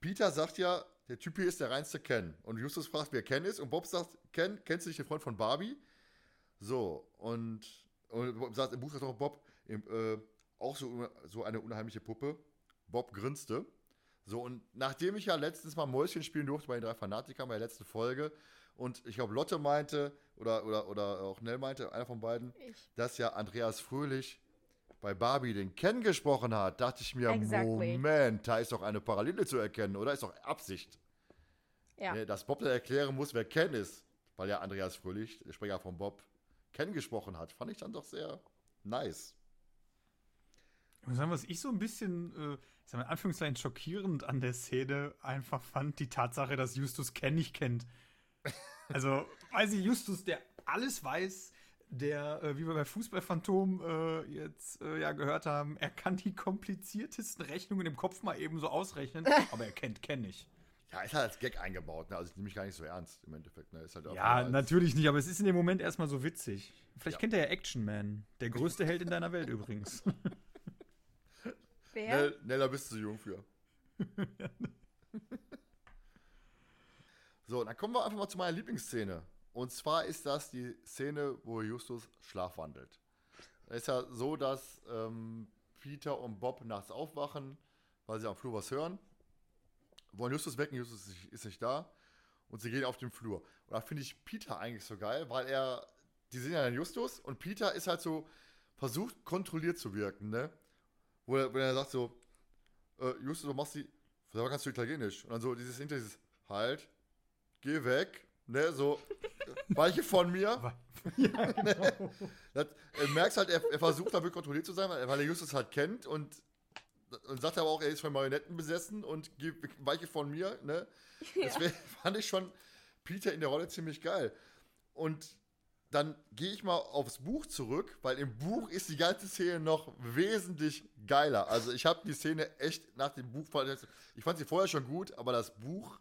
Peter sagt ja, der Typ hier ist der reinste Ken. Und Justus fragt, wer Ken ist. Und Bob sagt, Ken, kennst du nicht den Freund von Barbie? So, und, und sagt, im Buch sagt auch Bob, im, äh, auch so, so eine unheimliche Puppe. Bob grinste. So, und nachdem ich ja letztens mal Mäuschen spielen durfte bei den drei Fanatikern bei der letzten Folge, und ich glaube, Lotte meinte, oder, oder, oder auch Nell meinte, einer von beiden, Ich. dass ja Andreas Fröhlich bei Barbie den Ken gesprochen hat, dachte ich mir, Exactly. Moment, da ist doch eine Parallele zu erkennen, oder? Ist doch Absicht. Ja. Ne, dass Bob dann erklären muss, wer Ken ist, weil ja Andreas Fröhlich, der Sprecher von Bob, Ken gesprochen hat, fand ich dann doch sehr nice. Muss sagen, was ich so ein bisschen, äh, ich sag mal, in Anführungszeichen schockierend an der Szene einfach fand, die Tatsache, dass Justus Ken nicht kennt. Also, weiß ich, Justus, der alles weiß, der, äh, wie wir bei Fußballphantom äh, jetzt äh, ja gehört haben, er kann die kompliziertesten Rechnungen im Kopf mal eben so ausrechnen, <laughs> aber er kennt Ken nicht. Ja, ist halt als Gag eingebaut, ne? also ich nehme mich gar nicht so ernst im Endeffekt. Ne? Ist halt Ja, natürlich nicht, aber es ist in dem Moment erstmal so witzig. Vielleicht Ja. kennt er ja Action Man, der größte Held in deiner Welt übrigens. <laughs> Wer? Nell, Nella bist du zu jung für. <laughs> so, dann kommen wir einfach mal zu meiner Lieblingsszene. Und zwar ist das die Szene, wo Justus schlafwandelt. Es ist ja so, dass ähm, Peter und Bob nachts aufwachen, weil sie am Flur was hören. Wollen Justus wecken, Justus ist nicht, ist nicht da. Und sie gehen auf den Flur. Und da finde ich Peter eigentlich so geil, weil er, die sehen ja den Justus und Peter ist halt so, versucht kontrolliert zu wirken, ne? Wo er, wo er sagt so, äh, Justus, du machst die, sag kannst du Italienisch. Und dann so dieses hinter dieses, halt, geh weg, ne, so, weiche von mir. <laughs> ja, <laughs> genau. Das, er merkt halt, er, er versucht da wirklich kontrolliert zu sein, weil, weil er Justus halt kennt und, und sagt aber auch, er ist von Marionetten besessen und weiche von mir, ne. Deswegen <laughs> fand ich schon Peter in der Rolle ziemlich geil. Und dann gehe ich mal aufs Buch zurück, weil im Buch ist die ganze Szene noch wesentlich geiler. Also ich habe die Szene echt nach dem Buch, ich fand sie vorher schon gut, aber das Buch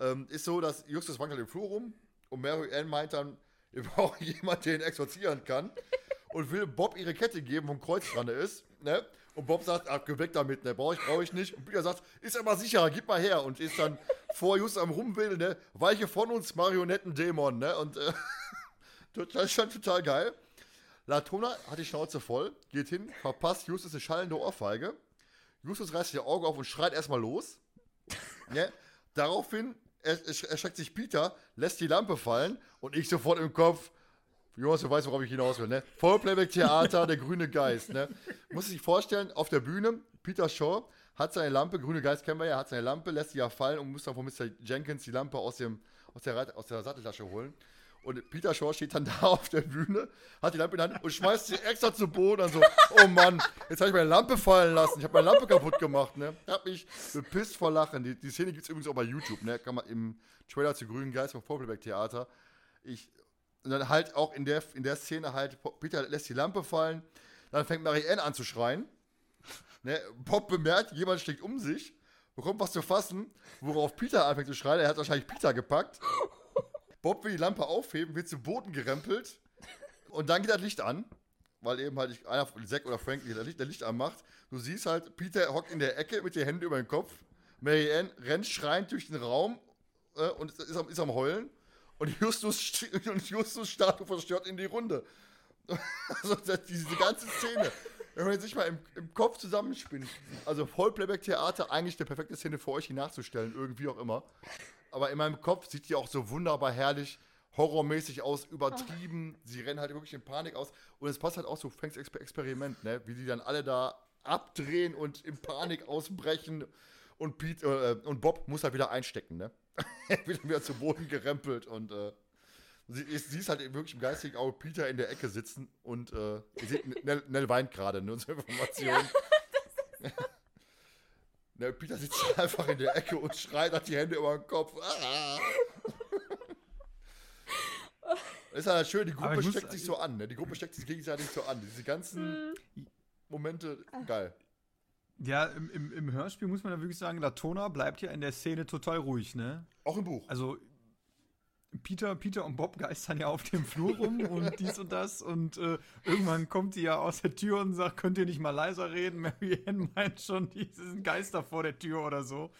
ähm, ist so, dass Justus wandert im Flur rum und Mary Ann meint dann, <laughs> wir brauchen jemanden, der ihn exorzieren kann <laughs> und will Bob ihre Kette geben, wo ein Kreuz dran ist, ne? Und Bob sagt, geh weg damit, ne, brauche ich, brauch ich nicht. Und Peter sagt, ist aber sicherer, gib mal her. Und ist dann <laughs> vor Justus am Rumwedeln, ne, weiche von uns, Marionettendämon, ne? Und äh, <laughs> das ist schon total geil. Latona hat die Schnauze voll, geht hin, verpasst Justus eine schallende Ohrfeige. Justus reißt die Augen auf und schreit erstmal los. Ne? Daraufhin er- er- erschreckt sich Peter, lässt die Lampe fallen und ich sofort im Kopf, Jonas, du weißt, worauf ich hinaus will, ne? Vollplayback-Theater, der grüne Geist, ne? Muss sich vorstellen, auf der Bühne, Peter Shaw hat seine Lampe, grüne Geist kennen wir ja, hat seine Lampe, lässt sie ja fallen und muss dann von Mr. Jenkins die Lampe aus, dem, aus, der, aus der Satteltasche holen. Und Peter Shaw steht dann <laughs> da auf der Bühne, hat die Lampe in der Hand und schmeißt sie extra zu Boden. Dann so, oh Mann, jetzt habe ich meine Lampe fallen lassen. Ich habe meine Lampe kaputt gemacht. Ne? Ich habe mich bepisst vor Lachen. Die, die Szene gibt es übrigens auch bei YouTube. Ne? Kann man im Trailer zu Grünen Geist vom Vollplayback Theater. Ich, und dann halt auch in der, in der Szene halt, Peter lässt die Lampe fallen. Dann fängt Marianne an zu schreien. Ne? Bob bemerkt, jemand schlägt um sich, bekommt was zu fassen, worauf Peter anfängt zu schreien. Er hat wahrscheinlich Peter gepackt. Bob will die Lampe aufheben, wird zu Boden gerempelt und dann geht das Licht an, weil eben halt einer Zack oder Frank das Licht, das Licht anmacht. Du siehst halt, Peter hockt in der Ecke mit den Händen über den Kopf. Mary Ann rennt schreiend durch den Raum äh, und ist, ist, am, ist am Heulen. Und Justus, st- <laughs> und Justus Statue verstört in die Runde. <laughs> Also diese ganze Szene, wenn man sich mal im, im Kopf zusammenspinnt, also Vollplayback-Theater, eigentlich eine perfekte Szene für euch, die nachzustellen, irgendwie auch immer. Aber in meinem Kopf sieht die auch so wunderbar herrlich, horrormäßig aus, übertrieben. Sie rennen halt wirklich in Panik aus. Und es passt halt auch so Franks Exper Experiment, ne? Wie die dann alle da abdrehen und in Panik ausbrechen. Und, Pete, äh, und Bob muss halt wieder einstecken, ne? Er <laughs> wird wieder zu Boden gerempelt und äh, sie, ist, sie ist halt wirklich im geistigen Auge Peter in der Ecke sitzen und äh, ihr seht, Nell, Nell weint gerade, ne? Unsere Information. <laughs> <laughs> Ne, Peter sitzt einfach in der Ecke und schreit, hat die Hände über den Kopf. Ah. ist halt schön, die Gruppe steckt sich so an, ne? Die Gruppe steckt sich gegenseitig so an. Diese ganzen Momente, geil. Ja, im, im, im Hörspiel muss man ja wirklich sagen, Latona bleibt ja in der Szene total ruhig, ne? Auch im Buch. Also Peter, Peter und Bob geistern ja auf dem Flur rum <laughs> und dies und das und äh, irgendwann kommt die ja aus der Tür und sagt, könnt ihr nicht mal leiser reden? Mary Ann meint schon, die sind Geister vor der Tür oder so.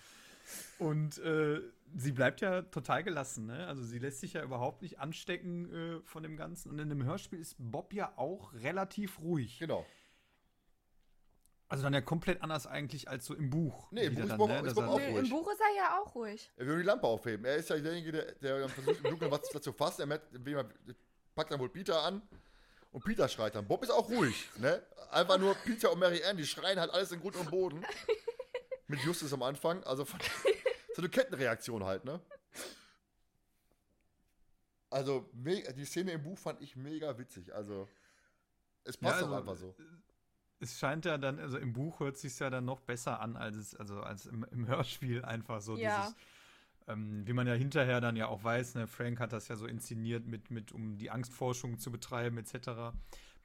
Und äh, sie bleibt ja total gelassen, ne? Also sie lässt sich ja überhaupt nicht anstecken äh, von dem Ganzen. Und in dem Hörspiel ist Bob ja auch relativ ruhig. Genau. Also dann ja komplett anders eigentlich als so im Buch. Nee, im Buch ist dann, Bob, ne? ist Dass Bob er- auch ruhig. Im Buch ist er ja auch ruhig. Er will die Lampe aufheben. Er ist ja derjenige, der, der dann versucht, im Dunkeln was dazu fassen. Er merkt, wie man- packt dann wohl Peter an. Und Peter schreit dann. Bob ist auch ruhig. Ne? Einfach nur Peter und Mary Ann, die schreien halt alles in Grund und Boden. Mit Justus am Anfang. Also von, so eine Kettenreaktion halt, ne? Also, die Szene im Buch fand ich mega witzig. Also, es passt Ja, auch also, einfach so. Es scheint ja dann, also im Buch hört sich ja dann noch besser an, als es, also als im, im Hörspiel einfach so Ja. dieses, ähm, wie man ja hinterher dann ja auch weiß, ne, Frank hat das ja so inszeniert mit, mit, um die Angstforschung zu betreiben, etc.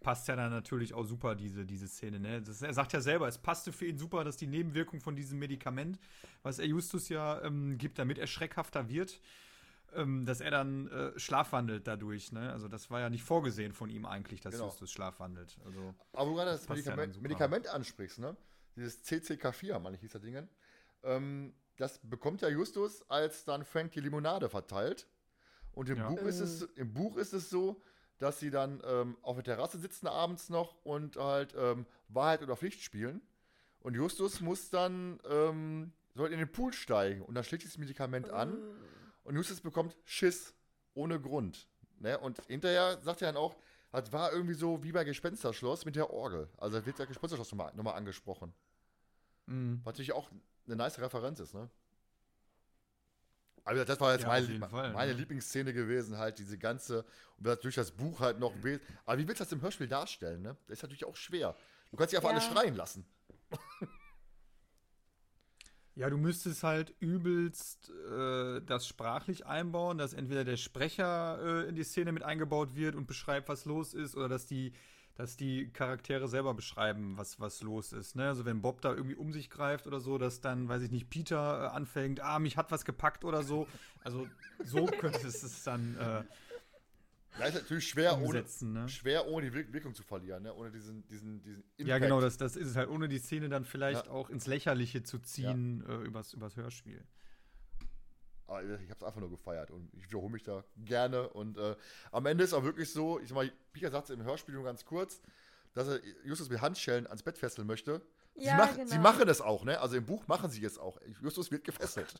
Passt ja dann natürlich auch super, diese, diese Szene, ne? Das, er sagt ja selber, es passte für ihn super, dass die Nebenwirkung von diesem Medikament, was er Justus ja ähm, gibt, damit er schreckhafter wird, ähm, dass er dann äh, schlafwandelt dadurch, ne? Also das war ja nicht vorgesehen von ihm eigentlich, dass Genau. Justus schlafwandelt. Also. Aber wo du gerade das ja dann Medikament, super. Medikament ansprichst, ne? Dieses CCK4, meine ich, hieß das Ding. Ähm, das bekommt ja Justus, als dann Frank die Limonade verteilt. Und im, Ja. Buch, ist es, im Buch ist es so, dass sie dann ähm, auf der Terrasse sitzen abends noch und halt ähm, Wahrheit oder Pflicht spielen. Und Justus muss dann, ähm, soll in den Pool steigen und dann schlägt dieses Medikament an. Und Justus bekommt Schiss ohne Grund. Ne? Und hinterher sagt er dann auch, das war irgendwie so wie bei Gespensterschloss mit der Orgel. Also wird der Gespensterschloss nochmal noch mal angesprochen. mh. Was natürlich auch eine nice Referenz ist, ne? Aber das war jetzt Ja, meine, Fall, meine ne? Lieblingsszene gewesen, halt diese ganze, und das durch das Buch halt noch. Aber wie willst du das im Hörspiel darstellen, ne? Das ist natürlich auch schwer. Du kannst dich einfach Ja. alle schreien lassen. <laughs> Ja, du müsstest halt übelst äh, das sprachlich einbauen, dass entweder der Sprecher äh, in die Szene mit eingebaut wird und beschreibt, was los ist, oder dass die, dass die Charaktere selber beschreiben, was, was los ist. Ne? Also wenn Bob da irgendwie um sich greift oder so, dass dann, weiß ich nicht, Peter äh, anfängt, ah, mich hat was gepackt oder so. Also so <laughs> könntest es dann äh, Da ist natürlich schwer, ohne. Ne? schwer ohne die Wirk- Wirkung zu verlieren, ne? Ohne diesen, diesen, diesen Ja, genau, das, das ist es halt, ohne die Szene dann vielleicht Ja. auch ins Lächerliche zu ziehen äh, übers, übers Hörspiel. Aber ich habe es einfach nur gefeiert und ich wiederhole mich da gerne. Und äh, am Ende ist auch wirklich so, ich sag mal, Pika sagt es im Hörspiel nur ganz kurz, dass er Justus mit Handschellen ans Bett fesseln möchte. sie, Ja, mach, genau. sie machen es auch, ne? Also im Buch machen sie es auch. Justus wird gefesselt.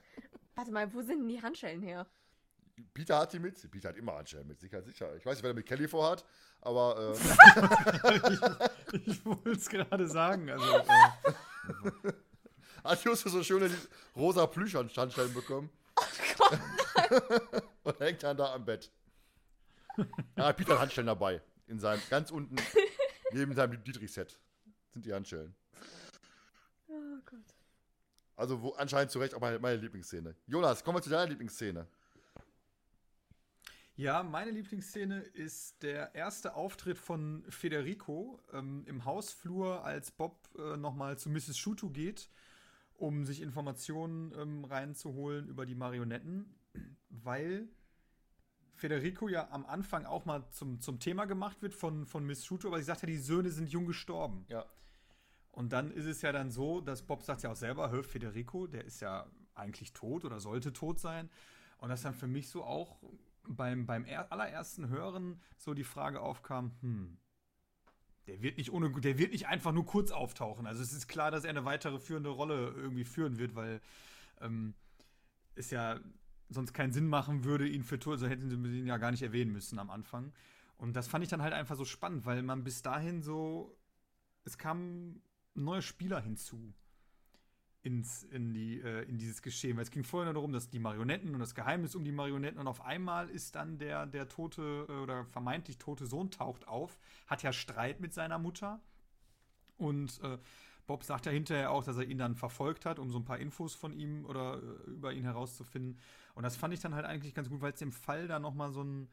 Warte mal, wo sind denn die Handschellen her? Peter hat die mit. Peter hat immer Handschellen mit, sicher, sicher. Ich weiß nicht, wer er mit Kelly vorhat, aber äh, <laughs> ich ich wollte es gerade sagen. Also, äh, <laughs> hat Justus so schöne rosa Plüschhandschellen bekommen. <laughs> und hängt dann da am Bett. Ja, Peter hat Handschellen dabei. In seinem, ganz unten, neben seinem Dietrich-Set sind die Handschellen. Oh Gott. Also wo, anscheinend zu Recht auch meine, meine Lieblingsszene. Jonas, kommen wir zu deiner Lieblingsszene. Ja, meine Lieblingsszene ist der erste Auftritt von Federico ähm, im Hausflur, als Bob äh, nochmal zu Mrs. Shuto geht, um sich Informationen ähm, reinzuholen über die Marionetten, weil Federico ja am Anfang auch mal zum, zum Thema gemacht wird von, von Miss Shuto, aber sie sagt ja, die Söhne sind jung gestorben. Ja. Und dann ist es ja dann so, dass Bob sagt ja auch selber, hör, Federico, der ist ja eigentlich tot oder sollte tot sein. Und dass dann für mich so auch beim, beim er- allerersten Hören so die Frage aufkam, hm, der wird nicht ohne, der wird nicht einfach nur kurz auftauchen. Also es ist klar, dass er eine weitere führende Rolle irgendwie führen wird, weil ähm, es ja sonst keinen Sinn machen würde, ihn für tot, so hätten sie ihn ja gar nicht erwähnen müssen am Anfang. Und das fand ich dann halt einfach so spannend, weil man bis dahin so, es kamen neue Spieler hinzu ins, in, die, äh, in dieses Geschehen. Weil es ging vorher darum, dass die Marionetten und das Geheimnis um die Marionetten und auf einmal ist dann der, der tote äh, oder vermeintlich tote Sohn taucht auf, hat ja Streit mit seiner Mutter und äh, Bob sagt ja hinterher auch, dass er ihn dann verfolgt hat, um so ein paar Infos von ihm oder äh, über ihn herauszufinden. Und das fand ich dann halt eigentlich ganz gut, weil es dem Fall da nochmal so einen,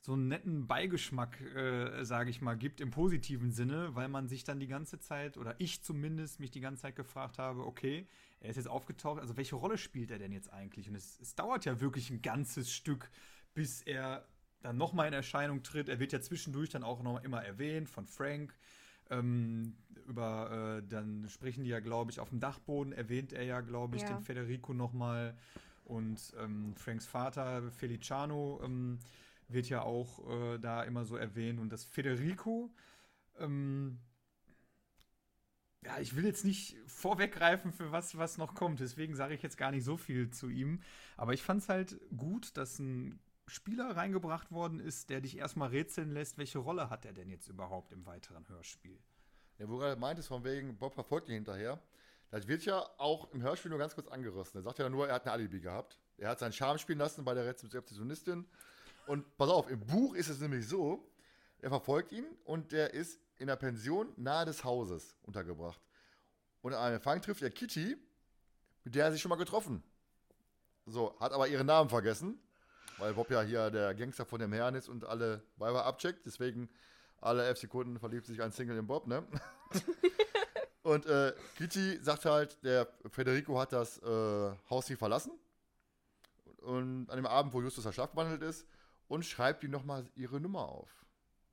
so einen netten Beigeschmack, äh, sage ich mal, gibt im positiven Sinne, weil man sich dann die ganze Zeit, oder ich zumindest, mich die ganze Zeit gefragt habe, okay, er ist jetzt aufgetaucht, also welche Rolle spielt er denn jetzt eigentlich? Und es, es dauert ja wirklich ein ganzes Stück, bis er dann nochmal in Erscheinung tritt. Er wird ja zwischendurch dann auch noch immer erwähnt von Frank Ähm, über, äh, dann sprechen die ja, glaube ich, auf dem Dachboden, erwähnt er ja, glaube ich, Ja. den Federico nochmal. Und ähm, Franks Vater, Feliciano, ähm, wird ja auch äh, da immer so erwähnt. Und das Federico, ähm, ja, ich will jetzt nicht vorweggreifen für was, was noch kommt. Deswegen sage ich jetzt gar nicht so viel zu ihm. Aber ich fand es halt gut, dass ein Spieler reingebracht worden ist, der dich erstmal rätseln lässt, welche Rolle hat er denn jetzt überhaupt im weiteren Hörspiel. Ja, wo du gerade meintest, von wegen, Bob verfolgt ihn hinterher. Das wird ja auch im Hörspiel nur ganz kurz angerissen. Er sagt ja nur, er hat ein Alibi gehabt. Er hat seinen Charme spielen lassen bei der Rezeptionistin. Und pass auf, im Buch ist es nämlich so, er verfolgt ihn und der ist in der Pension nahe des Hauses untergebracht. Und an Empfang trifft er Kitty, mit der er sich schon mal getroffen. So, hat aber ihren Namen vergessen, weil Bob ja hier der Gangster von dem Herrn ist und alle Weiber abcheckt. Deswegen alle elf Sekunden verliebt sich ein Single in Bob, ne? <laughs> und äh, Kitty sagt halt, der Federico hat das äh, Haus nie verlassen. Und an dem Abend, wo Justus verschlafwandelt ist, und schreibt ihm nochmal ihre Nummer auf.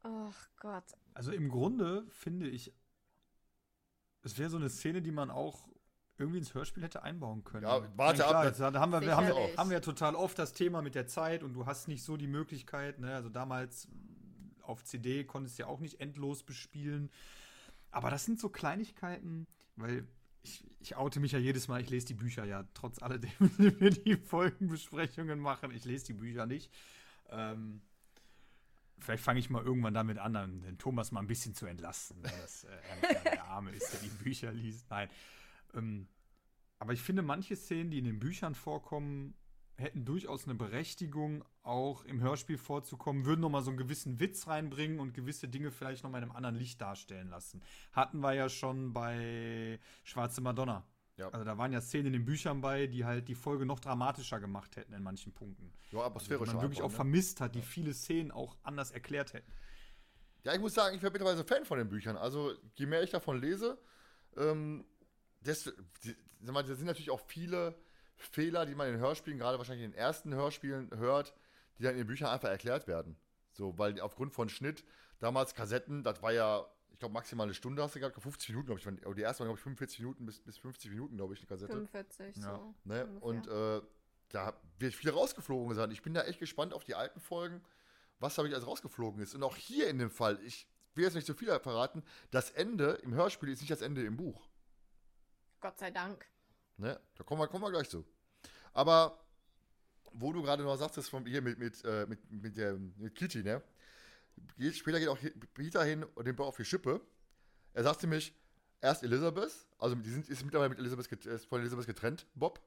Ach Gott. Also im Grunde finde ich, es wäre so eine Szene, die man auch irgendwie ins Hörspiel hätte einbauen können. Ja, warte ab, klar, jetzt, da haben wir, wir, haben, wir, haben wir total oft das Thema mit der Zeit und du hast nicht so die Möglichkeit, ne? Also damals auf CD konntest du ja auch nicht endlos bespielen. Aber das sind so Kleinigkeiten, weil ich, ich oute mich ja jedes Mal, ich lese die Bücher ja, trotz alledem, <laughs> wenn wir die Folgenbesprechungen machen. Ich lese die Bücher nicht. Ähm, vielleicht fange ich mal irgendwann damit an, dann den Thomas mal ein bisschen zu entlasten, ne, dass äh, er der Arme ist, der die Bücher liest. Nein. Ähm, aber ich finde, manche Szenen, die in den Büchern vorkommen, hätten durchaus eine Berechtigung, auch im Hörspiel vorzukommen, würden nochmal so einen gewissen Witz reinbringen und gewisse Dinge vielleicht nochmal in einem anderen Licht darstellen lassen. Hatten wir ja schon bei Schwarze Madonna. Ja. Also da waren ja Szenen in den Büchern bei, die halt die Folge noch dramatischer gemacht hätten in manchen Punkten. Ja, Also, atmosphärisch die man wirklich auch ne? vermisst hat, die viele Szenen auch anders erklärt hätten. Ja, ich muss sagen, ich bin mittlerweile Fan von den Büchern. Also, je mehr ich davon lese, ähm, desto, die, sag mal, da sind natürlich auch viele Fehler, die man in Hörspielen, gerade wahrscheinlich in den ersten Hörspielen hört, die dann in den Büchern einfach erklärt werden. So, weil aufgrund von Schnitt, damals Kassetten, das war ja, ich glaube, maximal eine Stunde hast du gehabt, 50 Minuten, glaube ich. Aber die erste war, glaube ich, 45 Minuten bis, bis 50 Minuten, glaube ich, eine Kassette. 45, Ja. so. Ne? Und äh, da wird viel rausgeflogen sein. Ich bin da echt gespannt auf die alten Folgen, was da wirklich alles rausgeflogen ist. Und auch hier in dem Fall, ich will jetzt nicht zu viel verraten, das Ende im Hörspiel ist nicht das Ende im Buch. Gott sei Dank. Ne? Da kommen wir, kommen wir gleich zu. Aber wo du gerade noch sagtest, von hier mit, mit, äh, mit, mit, der, mit Kitty, ne? Später geht auch Peter hin und den Bau auf die Schippe. Er sagt nämlich, erst Elizabeth, also die sind, ist mittlerweile mit Elizabeth, ist von Elizabeth getrennt, Bob.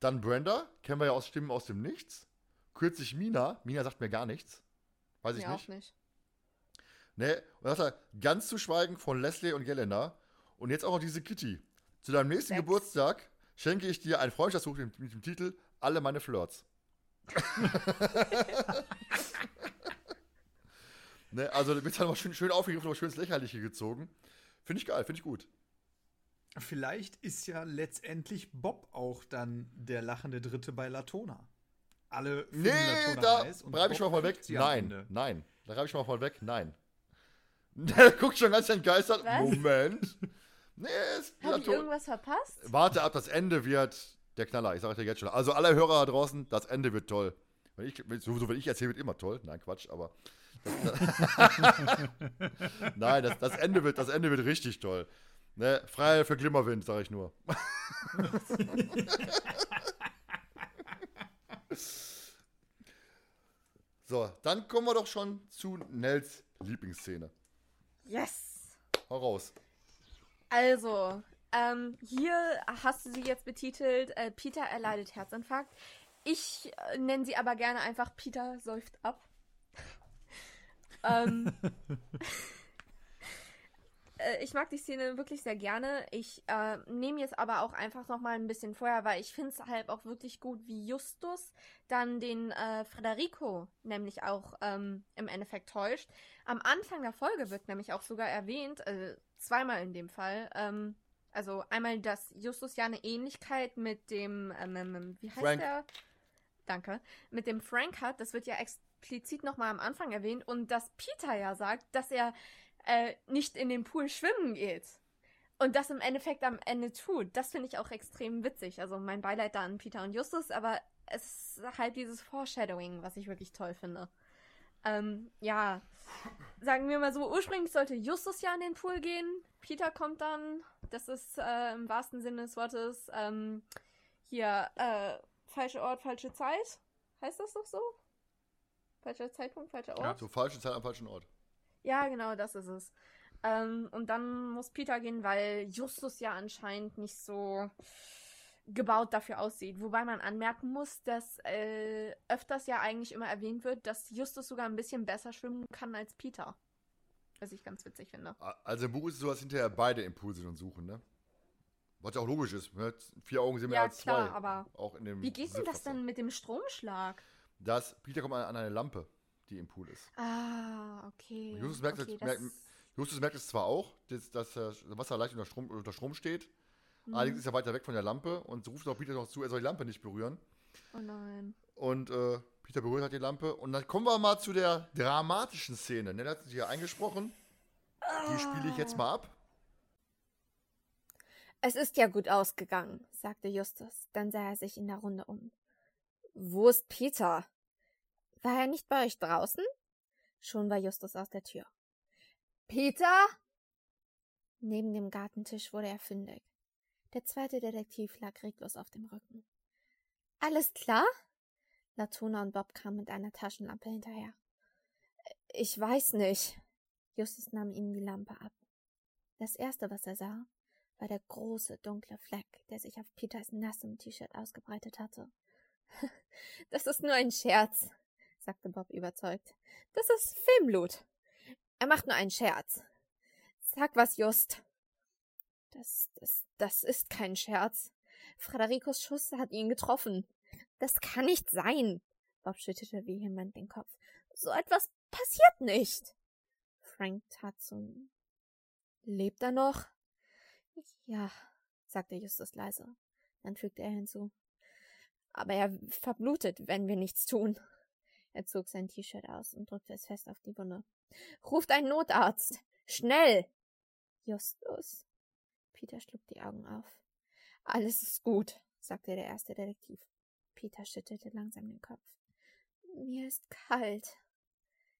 Dann Brenda, kennen wir ja aus Stimmen aus dem Nichts. Kürzlich Mina, Mina sagt mir gar nichts. Weiß ich Mir nicht. auch nicht. Ne? Und dann sagt er, ganz zu schweigen von Leslie und Jelena. Und jetzt auch noch diese Kitty. Zu deinem nächsten Sechs. Geburtstag schenke ich dir ein Freundschaftsbuch mit, mit dem Titel Alle meine Flirts. <laughs> <laughs> ne? Also da wird dann mal schön, schön aufgegriffen, aber schön ins Lächerliche gezogen. Finde ich geil, finde ich gut. Vielleicht ist ja letztendlich Bob auch dann der lachende Dritte bei Latona. Alle finden Nee, Latona da heiß und bleibe ich mal voll weg. Nein, nein. Da bleibe ich mal voll weg. Nein. Der guckt schon ganz entgeistert. Was? Moment. Nee, ist Habe ich irgendwas verpasst? Warte ab, das Ende wird der Knaller. Ich sage dir jetzt schon. Also alle Hörer da draußen, das Ende wird toll. Wenn ich, wenn- sowieso, wenn ich erzähle, wird immer toll. Nein, Quatsch, aber. <laughs> Nein, das, das, Ende wird, das Ende wird richtig toll. Ne? Frei für Glimmerwind, sage ich nur. <laughs> so, dann kommen wir doch schon zu Nels Lieblingsszene. Yes! Hau raus. Also, ähm, hier hast du sie jetzt betitelt, äh, Peter erleidet Herzinfarkt. Ich äh, nenne sie aber gerne einfach Peter säuft ab. Ähm, <laughs> äh, ich mag die Szene wirklich sehr gerne. Ich äh, nehme jetzt aber auch einfach noch mal ein bisschen vorher, weil ich finde es halt auch wirklich gut, wie Justus dann den äh, Frederico nämlich auch ähm, im Endeffekt täuscht. Am Anfang der Folge wird nämlich auch sogar erwähnt, äh, zweimal in dem Fall, ähm, also einmal, dass Justus ja eine Ähnlichkeit mit dem, ähm, wie heißt Frank. der? Danke. Mit dem Frank hat, das wird ja explizit nochmal am Anfang erwähnt und dass Peter ja sagt, dass er äh, nicht in den Pool schwimmen geht. Und das im Endeffekt am Ende tut. Das finde ich auch extrem witzig. Also mein Beileid da an Peter und Justus, aber es ist halt dieses Foreshadowing, was ich wirklich toll finde. Ähm, ja, sagen wir mal so, ursprünglich sollte Justus ja in den Pool gehen. Peter kommt dann, das ist äh, im wahrsten Sinne des Wortes, ähm, hier, äh, falscher Ort, falsche Zeit. Heißt das doch so? Falscher Zeitpunkt, falscher Ort? Ja, so falsche Zeit am falschen Ort. Ja, genau, das ist es. Ähm, und dann muss Peter gehen, weil Justus ja anscheinend nicht so gebaut dafür aussieht. Wobei man anmerken muss, dass äh, öfters ja eigentlich immer erwähnt wird, dass Justus sogar ein bisschen besser schwimmen kann als Peter. Was ich ganz witzig finde. Also im Buch ist es so, dass hinterher beide im Pool sind und suchen, ne? Was ja auch logisch ist. Ne? Vier Augen sehen mehr Ja, als klar, zwei. aber auch in dem Wie geht denn das denn mit dem Stromschlag? Das, Peter kommt an, an eine Lampe, die im Pool ist. Ah, okay. Justus merkt, okay, es, merkt, Justus merkt es zwar auch, dass, dass das Wasser leicht unter Strom, unter Strom steht. Mhm. Allerdings ist er weiter weg von der Lampe und ruft auch Peter noch zu, er soll die Lampe nicht berühren. Oh nein. Und äh, Peter berührt halt die Lampe. Und dann kommen wir mal zu der dramatischen Szene. Ne, hat sich hier eingesprochen. Die spiele ich jetzt mal ab. Es ist ja gut ausgegangen, sagte Justus. Dann sah er sich in der Runde um. Wo ist Peter? War er nicht bei euch draußen? Schon war Justus aus der Tür. Peter? Neben dem Gartentisch wurde er fündig. Der zweite Detektiv lag reglos auf dem Rücken. Alles klar? Latona und Bob kamen mit einer Taschenlampe hinterher. Ich weiß nicht. Justus nahm ihnen die Lampe ab. Das erste, was er sah, war der große, dunkle Fleck, der sich auf Peters nassem T-Shirt ausgebreitet hatte. <laughs> Das ist nur ein Scherz, sagte Bob überzeugt. Das ist Filmblut. Er macht nur einen Scherz. Sag was, Just. Das, das, das ist kein Scherz. Fredericos Schuss hat ihn getroffen. Das kann nicht sein. Bob schüttelte vehement den Kopf. So etwas passiert nicht. Frank tat so. Lebt er noch? Ja, sagte Justus leise. Dann fügte er hinzu. Aber er verblutet, wenn wir nichts tun. Er zog sein T-Shirt aus und drückte es fest auf die Wunde. Ruft einen Notarzt! Schnell! Justus. Peter schlug die Augen auf. Alles ist gut, sagte der erste Detektiv. Peter schüttelte langsam den Kopf. Mir ist kalt.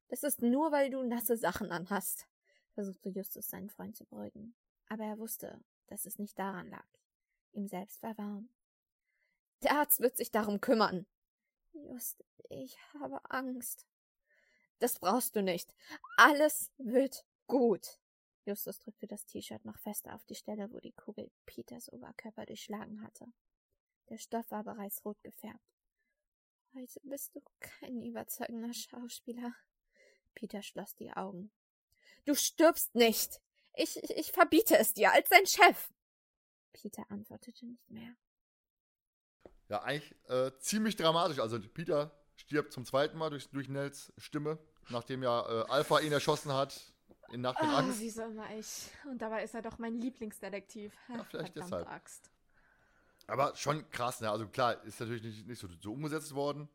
Das ist nur, weil du nasse Sachen anhast, versuchte Justus seinen Freund zu beruhigen. Aber er wusste, dass es nicht daran lag. Ihm selbst war warm. Der Arzt wird sich darum kümmern. Just, ich habe Angst. Das brauchst du nicht. Alles wird gut. Justus drückte das T-Shirt noch fester auf die Stelle, wo die Kugel Peters Oberkörper durchschlagen hatte. Der Stoff war bereits rot gefärbt. Heute bist du kein überzeugender Schauspieler. Peter schloss die Augen. Du stirbst nicht. Ich, ich, ich verbiete es dir als dein Chef. Peter antwortete nicht mehr. Ja, eigentlich äh, ziemlich dramatisch. Also Peter stirbt zum zweiten Mal durch, durch Nels Stimme, nachdem ja äh, Alpha ihn erschossen hat in Nacht mit Ah, Angst. wieso immer ich? Und dabei ist er doch mein Lieblingsdetektiv. Ja, vielleicht deshalb. Axt. Aber schon krass, ne? Also klar, ist natürlich nicht, nicht so, so umgesetzt worden.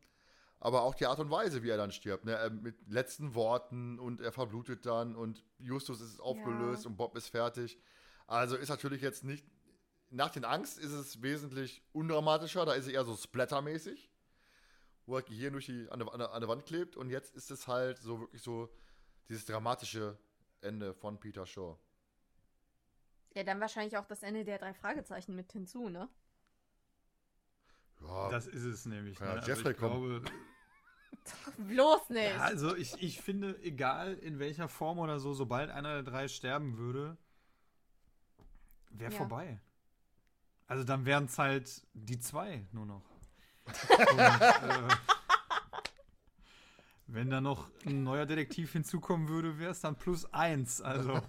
Aber auch die Art und Weise, wie er dann stirbt, ne? Er Mit letzten Worten und er verblutet dann und Justus ist aufgelöst Ja. und Bob ist fertig. Also ist natürlich jetzt nicht. Nach den Angst ist es wesentlich undramatischer, da ist er eher so splattermäßig, wo er Gehirn durch die, an, der, an, der, an der Wand klebt und jetzt ist es halt so wirklich so dieses dramatische Ende von Peter Shaw. Ja, dann wahrscheinlich auch das Ende der drei Fragezeichen mit hinzu, ne? Ja, Das ist es nämlich. Kann Ne? ja Also Jeffrey ich glaube, <laughs> Bloß nicht. ja, also ich, ich finde, egal in welcher Form oder so, sobald einer der drei sterben würde, wäre Ja. vorbei. Also dann wären es halt die zwei nur noch. Und, äh, wenn da noch ein neuer Detektiv hinzukommen würde, wäre es dann plus eins. Also.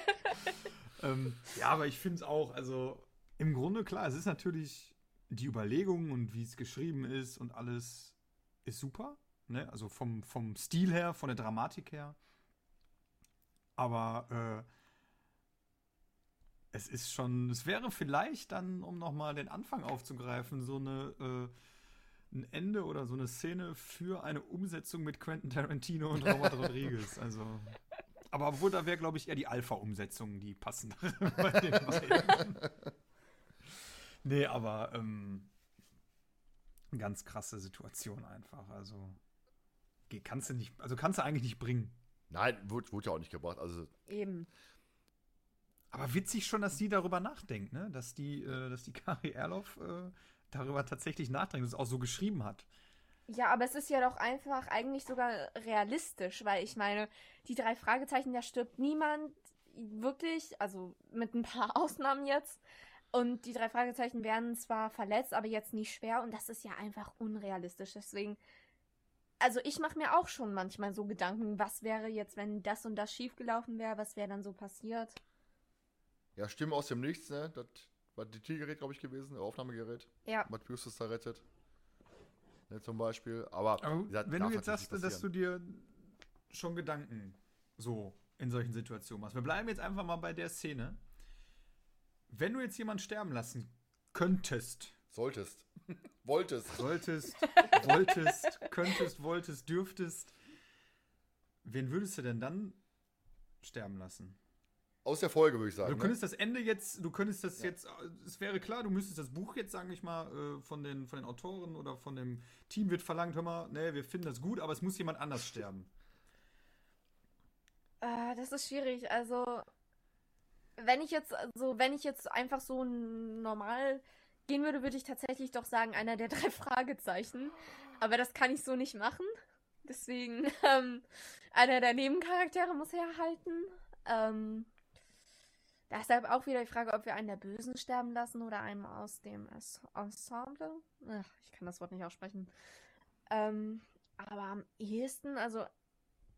<laughs> ähm, ja, aber ich finde es auch, also im Grunde klar, es ist natürlich die Überlegung und wie es geschrieben ist und alles ist super. Ne? Also vom, vom Stil her, von der Dramatik her. Aber äh, es ist schon, es wäre vielleicht dann, um nochmal den Anfang aufzugreifen, so eine, äh, ein Ende oder so eine Szene für eine Umsetzung mit Quentin Tarantino und Robert <laughs> Rodriguez. Also Aber obwohl, da wäre, glaube ich, eher die Alpha-Umsetzung die passendere <laughs> bei den beiden. nee, aber ähm, ganz krasse Situation einfach. Also geht- kannst du nicht, also kannst du eigentlich nicht bringen. Nein, wurde, wurde ja auch nicht gebracht. Also, Eben. Aber witzig schon, dass die darüber nachdenkt, ne? Dass die, äh, dass die Kari Erloff äh, darüber tatsächlich nachdenkt und es auch so geschrieben hat. Ja, aber es ist ja doch einfach eigentlich sogar realistisch, weil ich meine, die drei Fragezeichen, da stirbt niemand wirklich, also mit ein paar <laughs> Ausnahmen jetzt. Und die drei Fragezeichen werden zwar verletzt, aber jetzt nicht schwer und das ist ja einfach unrealistisch. Deswegen, also ich mache mir auch schon manchmal so Gedanken, was wäre jetzt, wenn das und das schiefgelaufen wäre, was wäre dann so passiert? Ja, Stimme aus dem Nichts, ne? Das war die Tiergerät, glaube ich, gewesen, das Aufnahmegerät. Ja, Was Justus da rettet. Ne, zum Beispiel. Aber, Aber gesagt, wenn du jetzt sagst, dass du dir schon Gedanken so in solchen Situationen machst. Wir bleiben jetzt einfach mal bei der Szene. Wenn du jetzt jemanden sterben lassen könntest, Solltest. Wolltest. solltest, wolltest, <laughs> könntest, wolltest, dürftest, wen würdest du denn dann sterben lassen? Aus der Folge, würde ich sagen. Du ne? könntest das Ende jetzt, du könntest das Ja. jetzt, es wäre klar, du müsstest das Buch jetzt, sage ich mal, äh, von den, von den Autoren oder von dem Team wird verlangt, hör mal, nee, wir finden das gut, aber es muss jemand anders sterben. Äh, das ist schwierig. Also, wenn ich jetzt, also, wenn ich jetzt einfach so normal gehen würde, würde ich tatsächlich doch sagen, einer der <laughs> drei Fragezeichen. Aber das kann ich so nicht machen. Deswegen, <laughs> ähm, einer der Nebencharaktere muss herhalten. Ähm, deshalb auch wieder die Frage, ob wir einen der Bösen sterben lassen oder einen aus dem Ensemble. Ach, ich kann das Wort nicht aussprechen. Ähm, aber am ehesten, also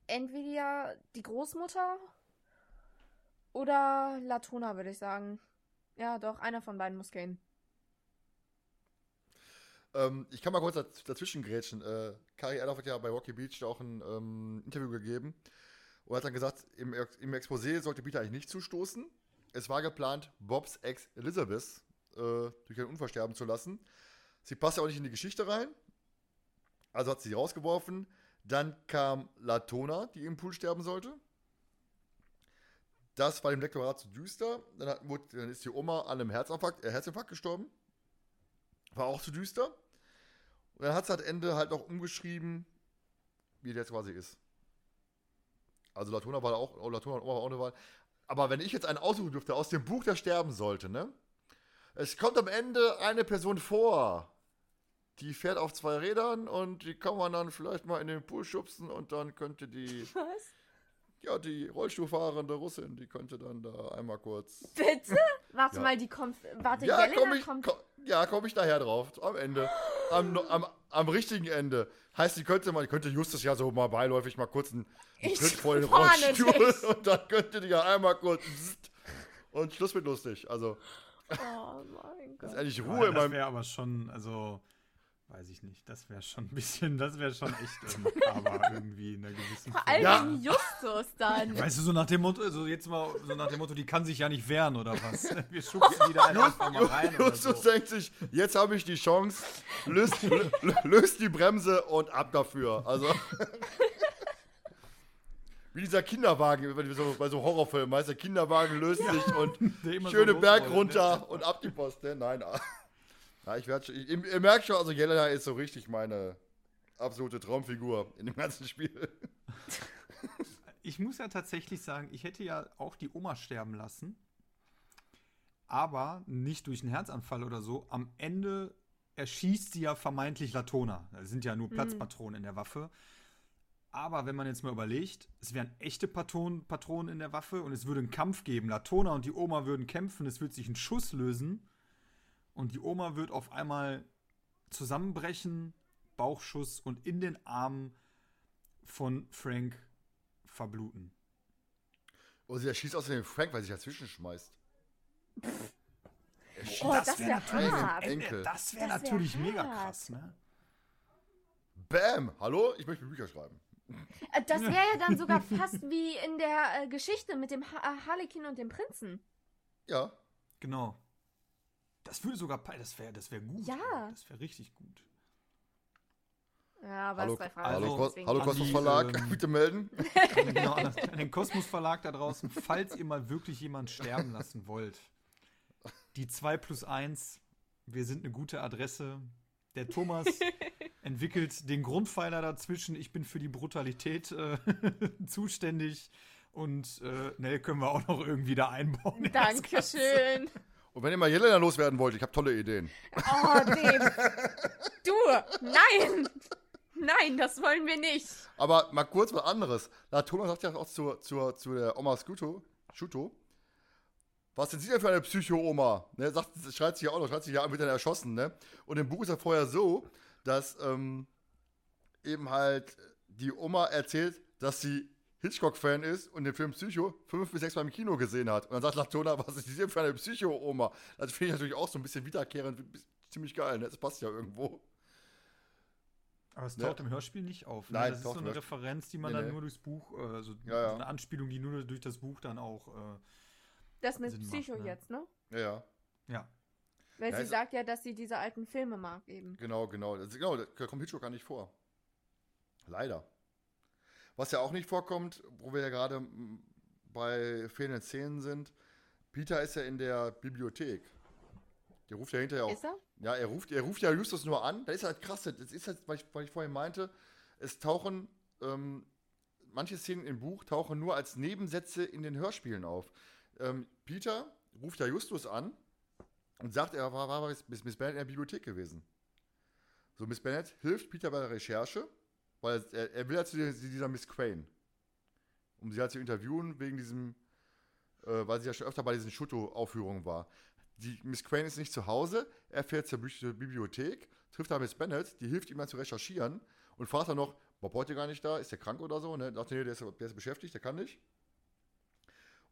entweder die Großmutter oder Latona, würde ich sagen. Ja, doch, einer von beiden muss gehen. Ähm, ich kann mal kurz daz dazwischen grätschen. Äh, Kari Erloff hat ja bei Rocky Beach auch ein ähm, Interview gegeben und hat dann gesagt, im, im Exposé sollte Peter eigentlich nicht zustoßen. Es war geplant, Bobs Ex Elizabeth äh, durch einen Unfall sterben zu lassen. Sie passt ja auch nicht in die Geschichte rein. Also hat sie sie rausgeworfen. Dann kam Latona, die im Pool sterben sollte. Das war dem Lektorat zu düster. Dann, hat, dann ist die Oma an einem Herzinfarkt, äh, Herzinfarkt gestorben. War auch zu düster. Und dann hat sie halt Ende halt auch umgeschrieben, wie der jetzt quasi ist. Also Latona war auch, Latona und Oma war auch eine Wahl. Aber wenn ich jetzt einen aussuchen dürfte aus dem Buch, der sterben sollte, ne? Es kommt am Ende eine Person vor, die fährt auf zwei Rädern und die kann man dann vielleicht mal in den Pool schubsen und dann könnte die, <laughs> Was? ja, die Rollstuhlfahrende Russin, die könnte dann da einmal kurz. Bitte? Warte Ja. mal, die kommt. Warte, Ja, Jelena komm ich, kommt. komm, ja, komme ich nachher drauf. Am Ende. Am, am, am richtigen Ende. Heißt, die könnte mal, die könnte Justus ja so mal beiläufig mal kurz einen, einen Ich Tritt vor den <laughs> Rollstuhl <laughs> und dann könnte die ja einmal kurz und Schluss mit lustig. Also, Oh mein <laughs> das ist Gott. Ja, Ruhe in das meinem. wäre aber schon, also, weiß ich nicht, das wäre schon ein bisschen, das wäre schon echt <laughs> makaber irgendwie in einer gewissen Vor allem Ja. Justus dann. Weißt du, so nach dem Motto, also jetzt mal, so nach dem Motto, die kann sich ja nicht wehren oder was? <laughs> Wir schubsen die da einfach mal rein oder Justus so. denkt sich, jetzt habe ich die Chance, löst, lö- <laughs> löst die Bremse und ab dafür. Also. Wie dieser Kinderwagen, so, bei so Horrorfilmen, weißt du, der Kinderwagen löst sich und Der immer so schöne Berg losrollt, ne? runter und ab die Post. Ne? Nein. Ja, ich werd, schon- ich, ihr ihr merkt schon, also Jelena ist so richtig meine absolute Traumfigur in dem ganzen Spiel. Ich muss ja tatsächlich sagen, ich hätte ja auch die Oma sterben lassen. Aber nicht durch einen Herzanfall oder so. Am Ende erschießt sie ja vermeintlich Latona. Da sind ja nur Platzpatronen in der Waffe. Aber wenn man jetzt mal überlegt, es wären echte Patronen, Patronen in der Waffe und es würde einen Kampf geben. Latona und die Oma würden kämpfen, es wird sich ein Schuss lösen und die Oma wird auf einmal zusammenbrechen, Bauchschuss und in den Armen von Frank verbluten. Und sie erschießt außerdem Frank, weil sie sich dazwischen schmeißt. Er schießt Oh, das wär wär hart. am Ende- Enkel. Das wäre Das wär natürlich mega hart. krass, ne? Bam! Hallo? Ich möchte Bücher schreiben. Äh, Das wäre ja dann sogar fast wie in der äh, Geschichte mit dem ha äh, Harlekin und dem Prinzen. Ja. Genau. Das würde sogar, das wäre das wär gut. Ja. Das wäre richtig gut. Ja, aber Hallo, zwei Fragen. also- hallo, deswegen- hallo Kosmos Verlag, ähm, <laughs> bitte melden. <laughs> genau, an den Kosmos Verlag da draußen, falls ihr mal wirklich jemand sterben lassen wollt. Die 2 plus 1, wir sind eine gute Adresse. Der Thomas <laughs> entwickelt den Grundpfeiler dazwischen. Ich bin für die Brutalität äh, zuständig. Und äh, Nell können wir auch noch irgendwie da einbauen. Dankeschön. Und wenn ihr mal Jelena loswerden wollt, ich habe tolle Ideen. Oh, Dave. <laughs> Du, nein. Nein, das wollen wir nicht. Aber mal kurz was anderes. Latona sagt ja auch zur, zur, zu der Oma Scuto, Schuto, was sind Sie denn für eine Psycho-Oma? Ne, sagt, schreit sie ja auch noch, schreit sie ja, wird dann erschossen, ne? Und im Buch ist ja vorher so, dass ähm, eben halt die Oma erzählt, dass sie Hitchcock-Fan ist und den Film Psycho fünf bis sechs Mal im Kino gesehen hat. Und dann sagt Latona, was ist denn für eine Psycho-Oma? Das finde ich natürlich auch so ein bisschen wiederkehrend, ziemlich geil, ne? Das passt ja irgendwo. Aber es Ja. taucht im Hörspiel nicht auf. Ne? Nein, das ist so eine Referenz, die man Nee, dann nee. nur durchs Buch, also Ja, ja. eine Anspielung, die nur durch das Buch dann auch. Äh, Das mit Sinn macht, Psycho ne? jetzt, ne? Ja, ja. ja. Weil Ja, sie sagt ja, dass sie diese alten Filme mag eben. Genau, genau. Das, genau, da kommt Hitchcock gar nicht vor. Leider. Was ja auch nicht vorkommt, wo wir ja gerade bei fehlenden Szenen sind, Peter ist ja in der Bibliothek. Der ruft ja hinterher auch. Ist er? Ja, er ruft, er ruft ja Justus nur an. Das ist halt krass. Das ist halt, weil ich, weil ich vorhin meinte, es tauchen, ähm, manche Szenen im Buch tauchen nur als Nebensätze in den Hörspielen auf. Ähm, Peter ruft ja Justus an und sagt, er war, war bis Miss Bennett in der Bibliothek gewesen. So, Miss Bennett hilft Peter bei der Recherche, weil er, er will ja zu dieser- zu dieser Miss Crane. Um sie halt zu interviewen, wegen diesem, äh, weil sie ja schon öfter bei diesen Schuto-Aufführungen war. Die Miss Crane ist nicht zu Hause, er fährt zur Bibliothek, trifft da Miss Bennett, die hilft ihm dann zu recherchieren und fragt dann noch, Bob heute gar nicht da, ist der krank oder so? Ne? Sagt, nee, der ist, der ist beschäftigt, der kann nicht.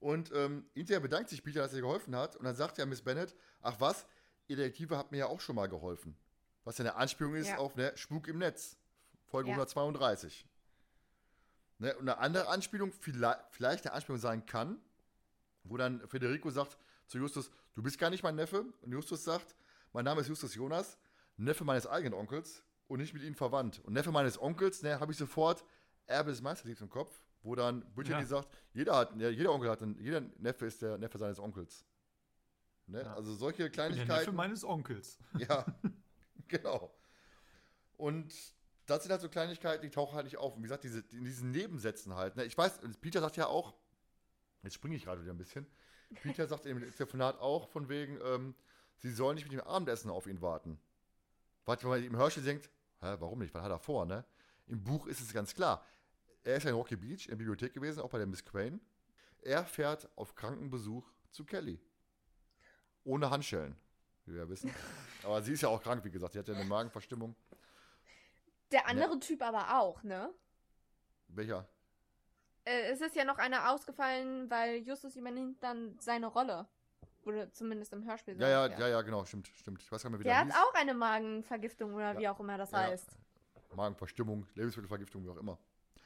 Und ähm, hinterher bedankt sich Peter, dass er geholfen hat. Und dann sagt ja Miss Bennett, ach was, ihr Detektive habt mir ja auch schon mal geholfen. Was ja eine Anspielung ist Ja. auf ne, Spuk im Netz, Folge Ja. 132. Ne, und eine andere Anspielung, vielleicht, vielleicht eine Anspielung sein kann, wo dann Federico sagt zu Justus, du bist gar nicht mein Neffe. Und Justus sagt, mein Name ist Justus Jonas, Neffe meines eigenen Onkels und nicht mit ihnen verwandt. Und Neffe meines Onkels, ne, habe ich sofort Erbe des Meisterliebs im Kopf, wo dann Brittany Ja. sagt, jeder hat, ja, jeder Onkel hat, einen, jeder Neffe ist der Neffe seines Onkels. Ne? Ja. Also solche Der Neffe Kleinigkeiten. meines Onkels. Ja, <laughs> genau. Und das sind halt so Kleinigkeiten, die tauchen halt nicht auf. Und wie gesagt, diese, in diesen Nebensätzen halt. Ne? Ich weiß, Peter sagt ja auch, jetzt springe ich gerade wieder ein bisschen. Peter sagt im Telefonat auch von wegen, ähm, sie sollen nicht mit dem Abendessen auf ihn warten. Was, wenn man im Hörspiel denkt, hä, warum nicht? Was hat er vor, ne? Im Buch ist es ganz klar. Er ist ja in Rocky Beach in der Bibliothek gewesen, auch bei der Miss Crane. Er fährt auf Krankenbesuch zu Kelly. Ohne Handschellen, wie wir ja wissen. <laughs> Aber sie ist ja auch krank, wie gesagt. Sie hat ja eine Magenverstimmung. Der andere Typ aber auch, ne? Welcher? Äh, es ist ja noch einer ausgefallen, weil Justus übernimmt dann seine Rolle. Oder zumindest im Hörspiel. Ja, ja, ja, ja, genau, stimmt, stimmt. Ich weiß gar nicht mehr, wie Der der hat hieß. auch eine Magenvergiftung oder wie auch immer das Ja. heißt. Magenverstimmung, Lebensmittelvergiftung, wie auch immer.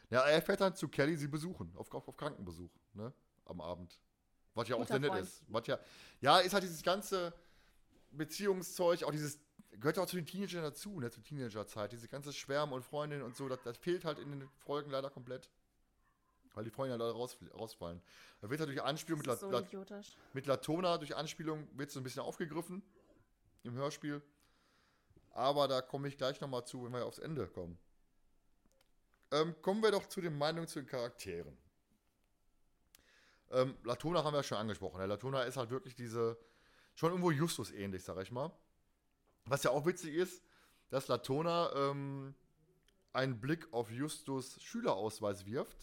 Ja, er fährt dann zu Kelly sie besuchen, auf, auf, auf Krankenbesuch, ne? Am Abend. Was ja auch Guter sehr nett ist. Was ja, ja, ist halt dieses ganze Beziehungszeug, auch dieses, gehört ja auch zu den Teenagern dazu, ne? Zur Teenagerzeit. Diese ganze Schwärmen und Freundinnen und so, das, das fehlt halt in den Folgen leider komplett. Weil die Freunde leider raus, rausfallen. Da wird halt durch Anspielung mit, La, so La, idiotisch. mit Latona, durch Anspielung wird so ein bisschen aufgegriffen im Hörspiel. Aber da komme ich gleich nochmal zu, wenn wir aufs Ende kommen. Ähm, kommen wir doch zu den Meinungen zu den Charakteren. Ähm, Latona haben wir ja schon angesprochen. Der Latona ist halt wirklich diese, schon irgendwo Justus ähnlich, sag ich mal. Was ja auch witzig ist, dass Latona ähm, einen Blick auf Justus Schülerausweis wirft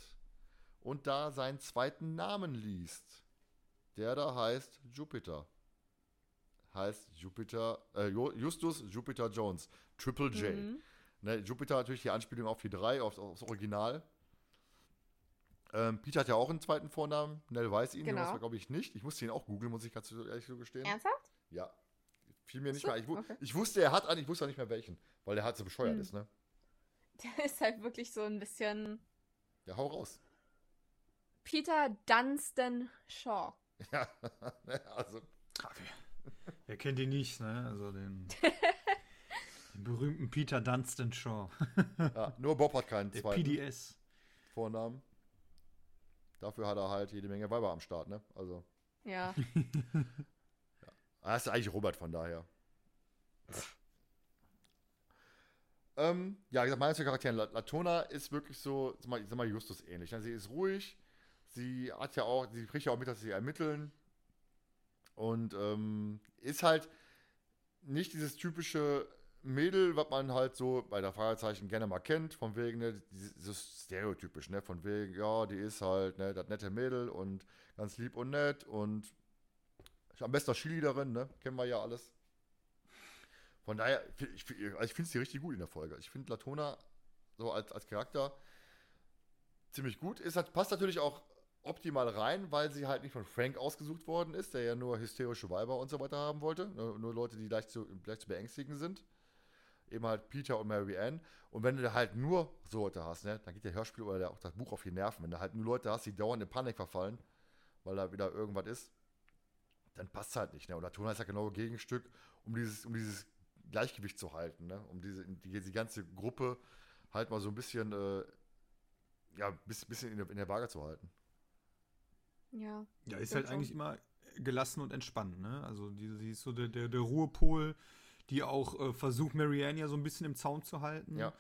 und da seinen zweiten Namen liest. Der da heißt Jupiter. Heißt Jupiter, äh, Justus Jupiter Jones. Triple J. Mhm. Ne, Jupiter natürlich die Anspielung auf die 3, auf, aufs Original. Ähm, Peter hat ja auch einen zweiten Vornamen. Nell weiß ihn, Genau. Jonas glaube ich nicht. Ich musste ihn auch googeln, muss ich ganz ehrlich so gestehen. Ernsthaft? Ja. Fiel mir nicht so, mehr. Ich, okay. ich wusste, er hat einen, ich wusste auch nicht mehr welchen, weil der halt so bescheuert Hm. ist, ne? <laughs> Der ist halt wirklich so ein bisschen Ja, hau raus. Peter Dunstan Shaw. <laughs> Ja, ne, also, wer, wer kennt ihn nicht, ne? Also den. Den berühmten Peter Dunstan Shaw. <laughs> ja, nur Bob hat keinen Der zweiten PDS. Vornamen. Dafür hat er halt jede Menge Weiber am Start, ne? Also. Ja. Ah, ist eigentlich Robert von daher. ähm, ja, gesagt, meine zwei Charaktere. La- Latona ist wirklich so, sag sag mal Justus ähnlich. ne? Sie ist ruhig. Sie hat ja auch, sie spricht ja auch mit, dass sie ermitteln. Und ähm, ist halt nicht dieses typische Mädel, was man halt so bei der Fragezeichen gerne mal kennt, von wegen, ne, dieses stereotypisch, ne, von wegen, ja, die ist halt, ne, das nette Mädel und ganz lieb und nett und am besten Cheerleaderin, ne, kennen wir ja alles. Von daher, ich, also ich finde sie richtig gut in der Folge. Ich finde Latona so als, als Charakter ziemlich gut. Ist, halt- passt natürlich auch optimal rein, weil sie halt nicht von Frank ausgesucht worden ist, der ja nur hysterische Weiber und so weiter haben wollte. Nur, nur Leute, die leicht zu, leicht zu beängstigen sind. Eben halt Peter und Mary Ann. Und wenn du halt nur so Leute hast, ne, dann geht der Hörspiel oder der, auch das Buch auf die Nerven. Wenn du halt nur Leute hast, die dauernd in Panik verfallen, weil da wieder irgendwas ist, dann passt halt nicht. Ne? Und Latona ist ja genau Gegenstück, um dieses, um dieses Gleichgewicht zu halten, ne? um diese, die, die ganze Gruppe halt mal so ein bisschen, äh, ja, bis, bisschen in der, in der Waage zu halten. Ja. Ja, ist halt eigentlich immer gelassen und entspannt, ne? Also die, sie ist so der, der, der Ruhepol, die auch äh, versucht, Marianne ja so ein bisschen im Zaun zu halten. Ja.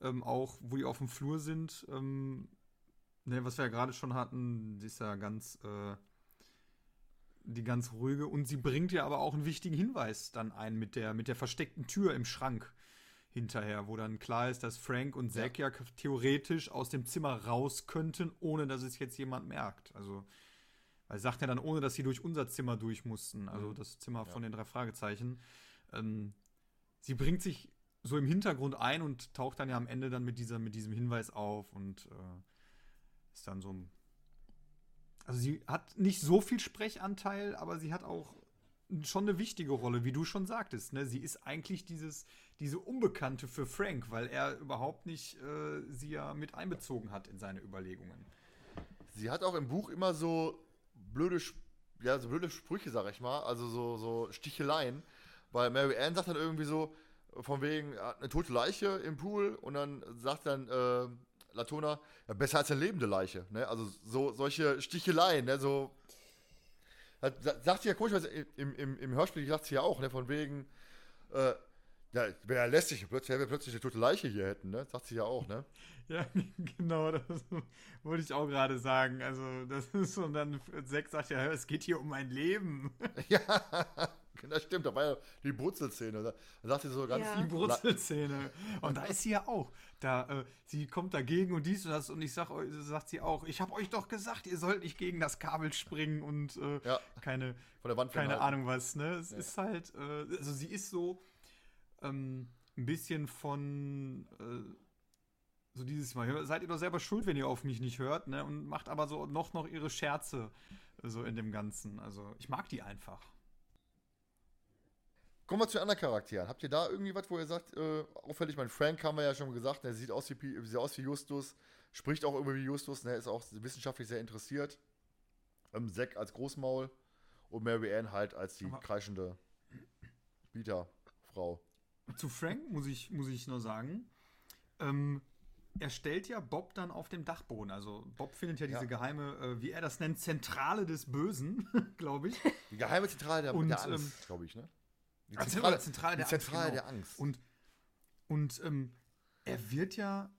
Ähm, auch wo die auf dem Flur sind, ähm, ne, was wir ja gerade schon hatten, die ist ja ganz, äh, die ganz ruhige und sie bringt ja aber auch einen wichtigen Hinweis dann ein mit der, mit der versteckten Tür im Schrank hinterher, wo dann klar ist, dass Frank und Zack ja, theoretisch aus dem Zimmer raus könnten, ohne dass es jetzt jemand merkt. Also, weil sagt ja dann, ohne dass sie durch unser Zimmer durch mussten, also Mhm. das Zimmer von Ja. den drei Fragezeichen. Ähm, sie bringt sich so im Hintergrund ein und taucht dann ja am Ende dann mit, dieser, mit diesem Hinweis auf und äh, ist dann so ein. Also sie hat nicht so viel Sprechanteil, aber sie hat auch schon eine wichtige Rolle, wie du schon sagtest. Ne? Sie ist eigentlich dieses, diese Unbekannte für Frank, weil er überhaupt nicht äh, sie ja mit einbezogen hat in seine Überlegungen. Sie hat auch im Buch immer so blöde, ja, so blöde Sprüche, sag ich mal, also so, so Sticheleien, weil Mary Ann sagt dann irgendwie so, von wegen, eine tote Leiche im Pool und dann sagt dann äh, Latona, ja, besser als eine lebende Leiche, ne? Also so, solche Sticheleien, ne? So, das, das sagt sie ja komisch, im, im, im Hörspiel sagt sie ja auch, ne? Von wegen, äh, ja, wäre ja lästig, plötzlich, wenn wir plötzlich eine tote Leiche hier hätten, ne? Sagt sie ja auch, ne? <laughs> Ja, genau, das <laughs> wollte ich auch gerade sagen. Also, das ist und dann Zack sagt ja, es geht hier um mein Leben. <laughs> Ja, <laughs> das stimmt, da war ja die Brutzelszene. Da da sagt sie so ganz. Ja. Die Brutzelszene. Und da ist sie ja auch. Da, äh, sie kommt dagegen und dies und das und ich sag, sagt sie auch, ich habe euch doch gesagt, ihr sollt nicht gegen das Kabel springen und äh, Ja, keine, von der Wand keine. Ahnung was, ne? Es Ja. ist halt, äh, also sie ist so ähm, ein bisschen von äh, so dieses Mal, seid ihr doch selber schuld, wenn ihr auf mich nicht hört, ne? Und macht aber so noch noch ihre Scherze so in dem Ganzen. Also ich mag die einfach. Kommen wir zu den anderen Charakteren. Habt ihr da irgendwie was, wo ihr sagt, äh, auffällig, mein Frank haben wir ja schon gesagt, der sieht aus wie, Pi- sieht aus wie Justus, spricht auch irgendwie wie Justus, ne, ist auch wissenschaftlich sehr interessiert. Ähm, Zack als Großmaul und Mary Ann halt als die Aber- kreischende Bieterfrau. Zu Frank muss ich, muss ich nur sagen, ähm, er stellt ja Bob dann auf dem Dachboden. Also Bob findet ja diese Ja. geheime, äh, wie er das nennt, Zentrale des Bösen, <laughs> glaube ich. Die geheime Zentrale der, Und, der ähm, glaube ich, ne? Die Zentrale, Zentrale der Angst, Zentrale genau. der Angst. Und, und ähm, er wird ja,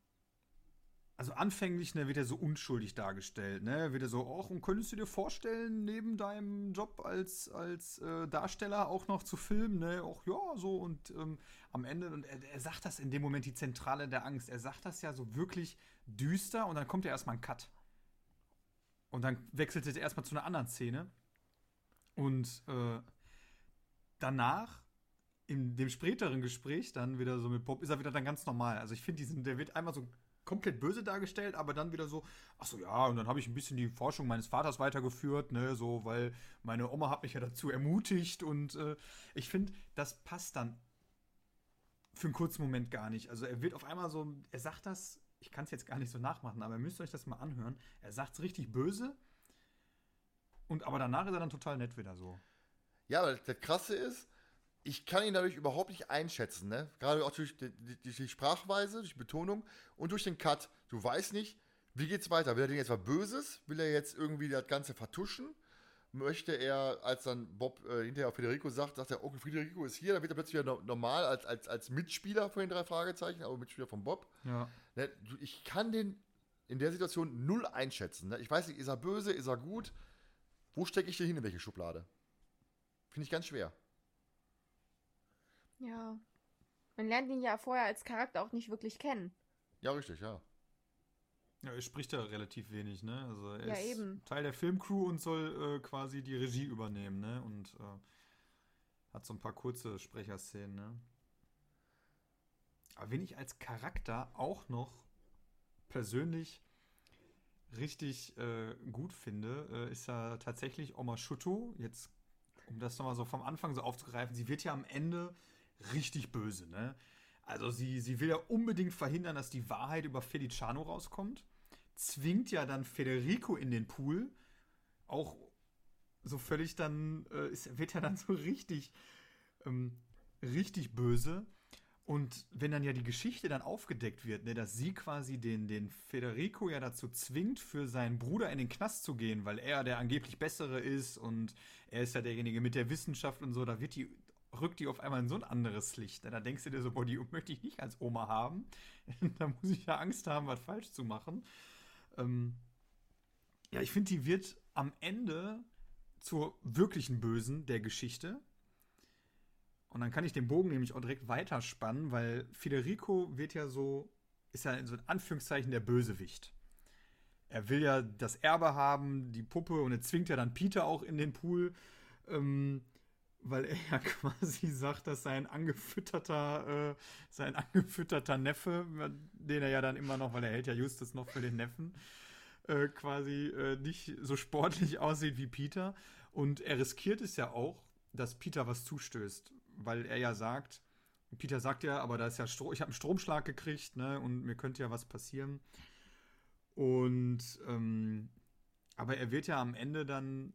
also anfänglich ne, wird er so unschuldig dargestellt. Ne? Wird er so, auch und könntest du dir vorstellen, neben deinem Job als, als äh, Darsteller auch noch zu filmen? Ne? Auch ja, so und ähm, am Ende, und er, er sagt das in dem Moment, die Zentrale der Angst. Er sagt das ja so wirklich düster und dann kommt ja erstmal ein Cut. Und dann wechselt es erstmal zu einer anderen Szene. Und äh, danach in dem späteren Gespräch dann wieder so mit Bob ist er wieder dann ganz normal. Also ich finde diesen, der wird einmal so komplett böse dargestellt, aber dann wieder so, ach so ja, und dann habe ich ein bisschen die Forschung meines Vaters weitergeführt, ne, so, weil meine Oma hat mich ja dazu ermutigt und äh, ich finde, das passt dann für einen kurzen Moment gar nicht. Also er wird auf einmal so, er sagt das, ich kann es jetzt gar nicht so nachmachen, aber ihr müsst euch das mal anhören. Er sagt es richtig böse und aber danach ist er dann total nett wieder so. Ja, aber das Krasse ist, ich kann ihn dadurch überhaupt nicht einschätzen, ne? Gerade auch durch die, die, die Sprachweise, durch die Betonung und durch den Cut. Du weißt nicht, wie geht's weiter? Will er denn jetzt was Böses? Will er jetzt irgendwie das Ganze vertuschen? Möchte er, als dann Bob äh, hinterher auf Federico sagt, sagt er, okay, Federico ist hier, dann wird er plötzlich wieder normal als, als, als Mitspieler von den drei Fragezeichen, aber Mitspieler von Bob. Ja. Ne? Ich kann den in der Situation null einschätzen. Ne? Ich weiß nicht, ist er böse, ist er gut? Wo stecke ich den hin, in welche Schublade? Finde ich ganz schwer. Ja. Man lernt ihn ja vorher als Charakter auch nicht wirklich kennen. Ja, richtig, ja. Ja, er spricht ja relativ wenig, ne? Also er Ja, ist eben. Teil der Filmcrew und soll äh, quasi die Regie übernehmen, ne? Und äh, hat so ein paar kurze Sprecherszenen, ne? Aber wen ich als Charakter auch noch persönlich richtig äh, gut finde, äh, ist ja tatsächlich Oma Schuto. Jetzt, um das nochmal so vom Anfang so aufzugreifen, sie wird ja am Ende richtig böse, ne? Also sie, sie will ja unbedingt verhindern, dass die Wahrheit über Feliciano rauskommt. Zwingt ja dann Federico in den Pool. Auch so völlig dann, äh, ist, wird ja dann so richtig, ähm, richtig böse. Und wenn dann ja die Geschichte dann aufgedeckt wird, ne, dass sie quasi den, den Federico ja dazu zwingt, für seinen Bruder in den Knast zu gehen, weil er der angeblich Bessere ist und er ist ja derjenige mit der Wissenschaft und so, da wird die, rückt die auf einmal in so ein anderes Licht. Da denkst du dir so, boah, die möchte ich nicht als Oma haben. <laughs> da muss ich ja Angst haben, was falsch zu machen. Ähm, ja, ich finde, die wird am Ende zur wirklichen Bösen der Geschichte. Und dann kann ich den Bogen nämlich auch direkt weiterspannen, weil Federico wird ja so, ist ja in so Anführungszeichen der Bösewicht. Er will ja das Erbe haben, die Puppe, und er zwingt ja dann Peter auch in den Pool, ähm, weil er <laughs> ja quasi sagt, dass sein angefütterter, äh, sein angefütterter Neffe, den er ja dann immer noch, weil er hält ja Justus noch für den Neffen, äh, quasi äh, nicht so sportlich <laughs> aussieht wie Peter. Und er riskiert es ja auch, dass Peter was zustößt, weil er ja sagt, Peter sagt ja, aber da ist ja Stro ich habe einen Stromschlag gekriegt, ne, und mir könnte ja was passieren. Und ähm, aber er wird ja am Ende dann,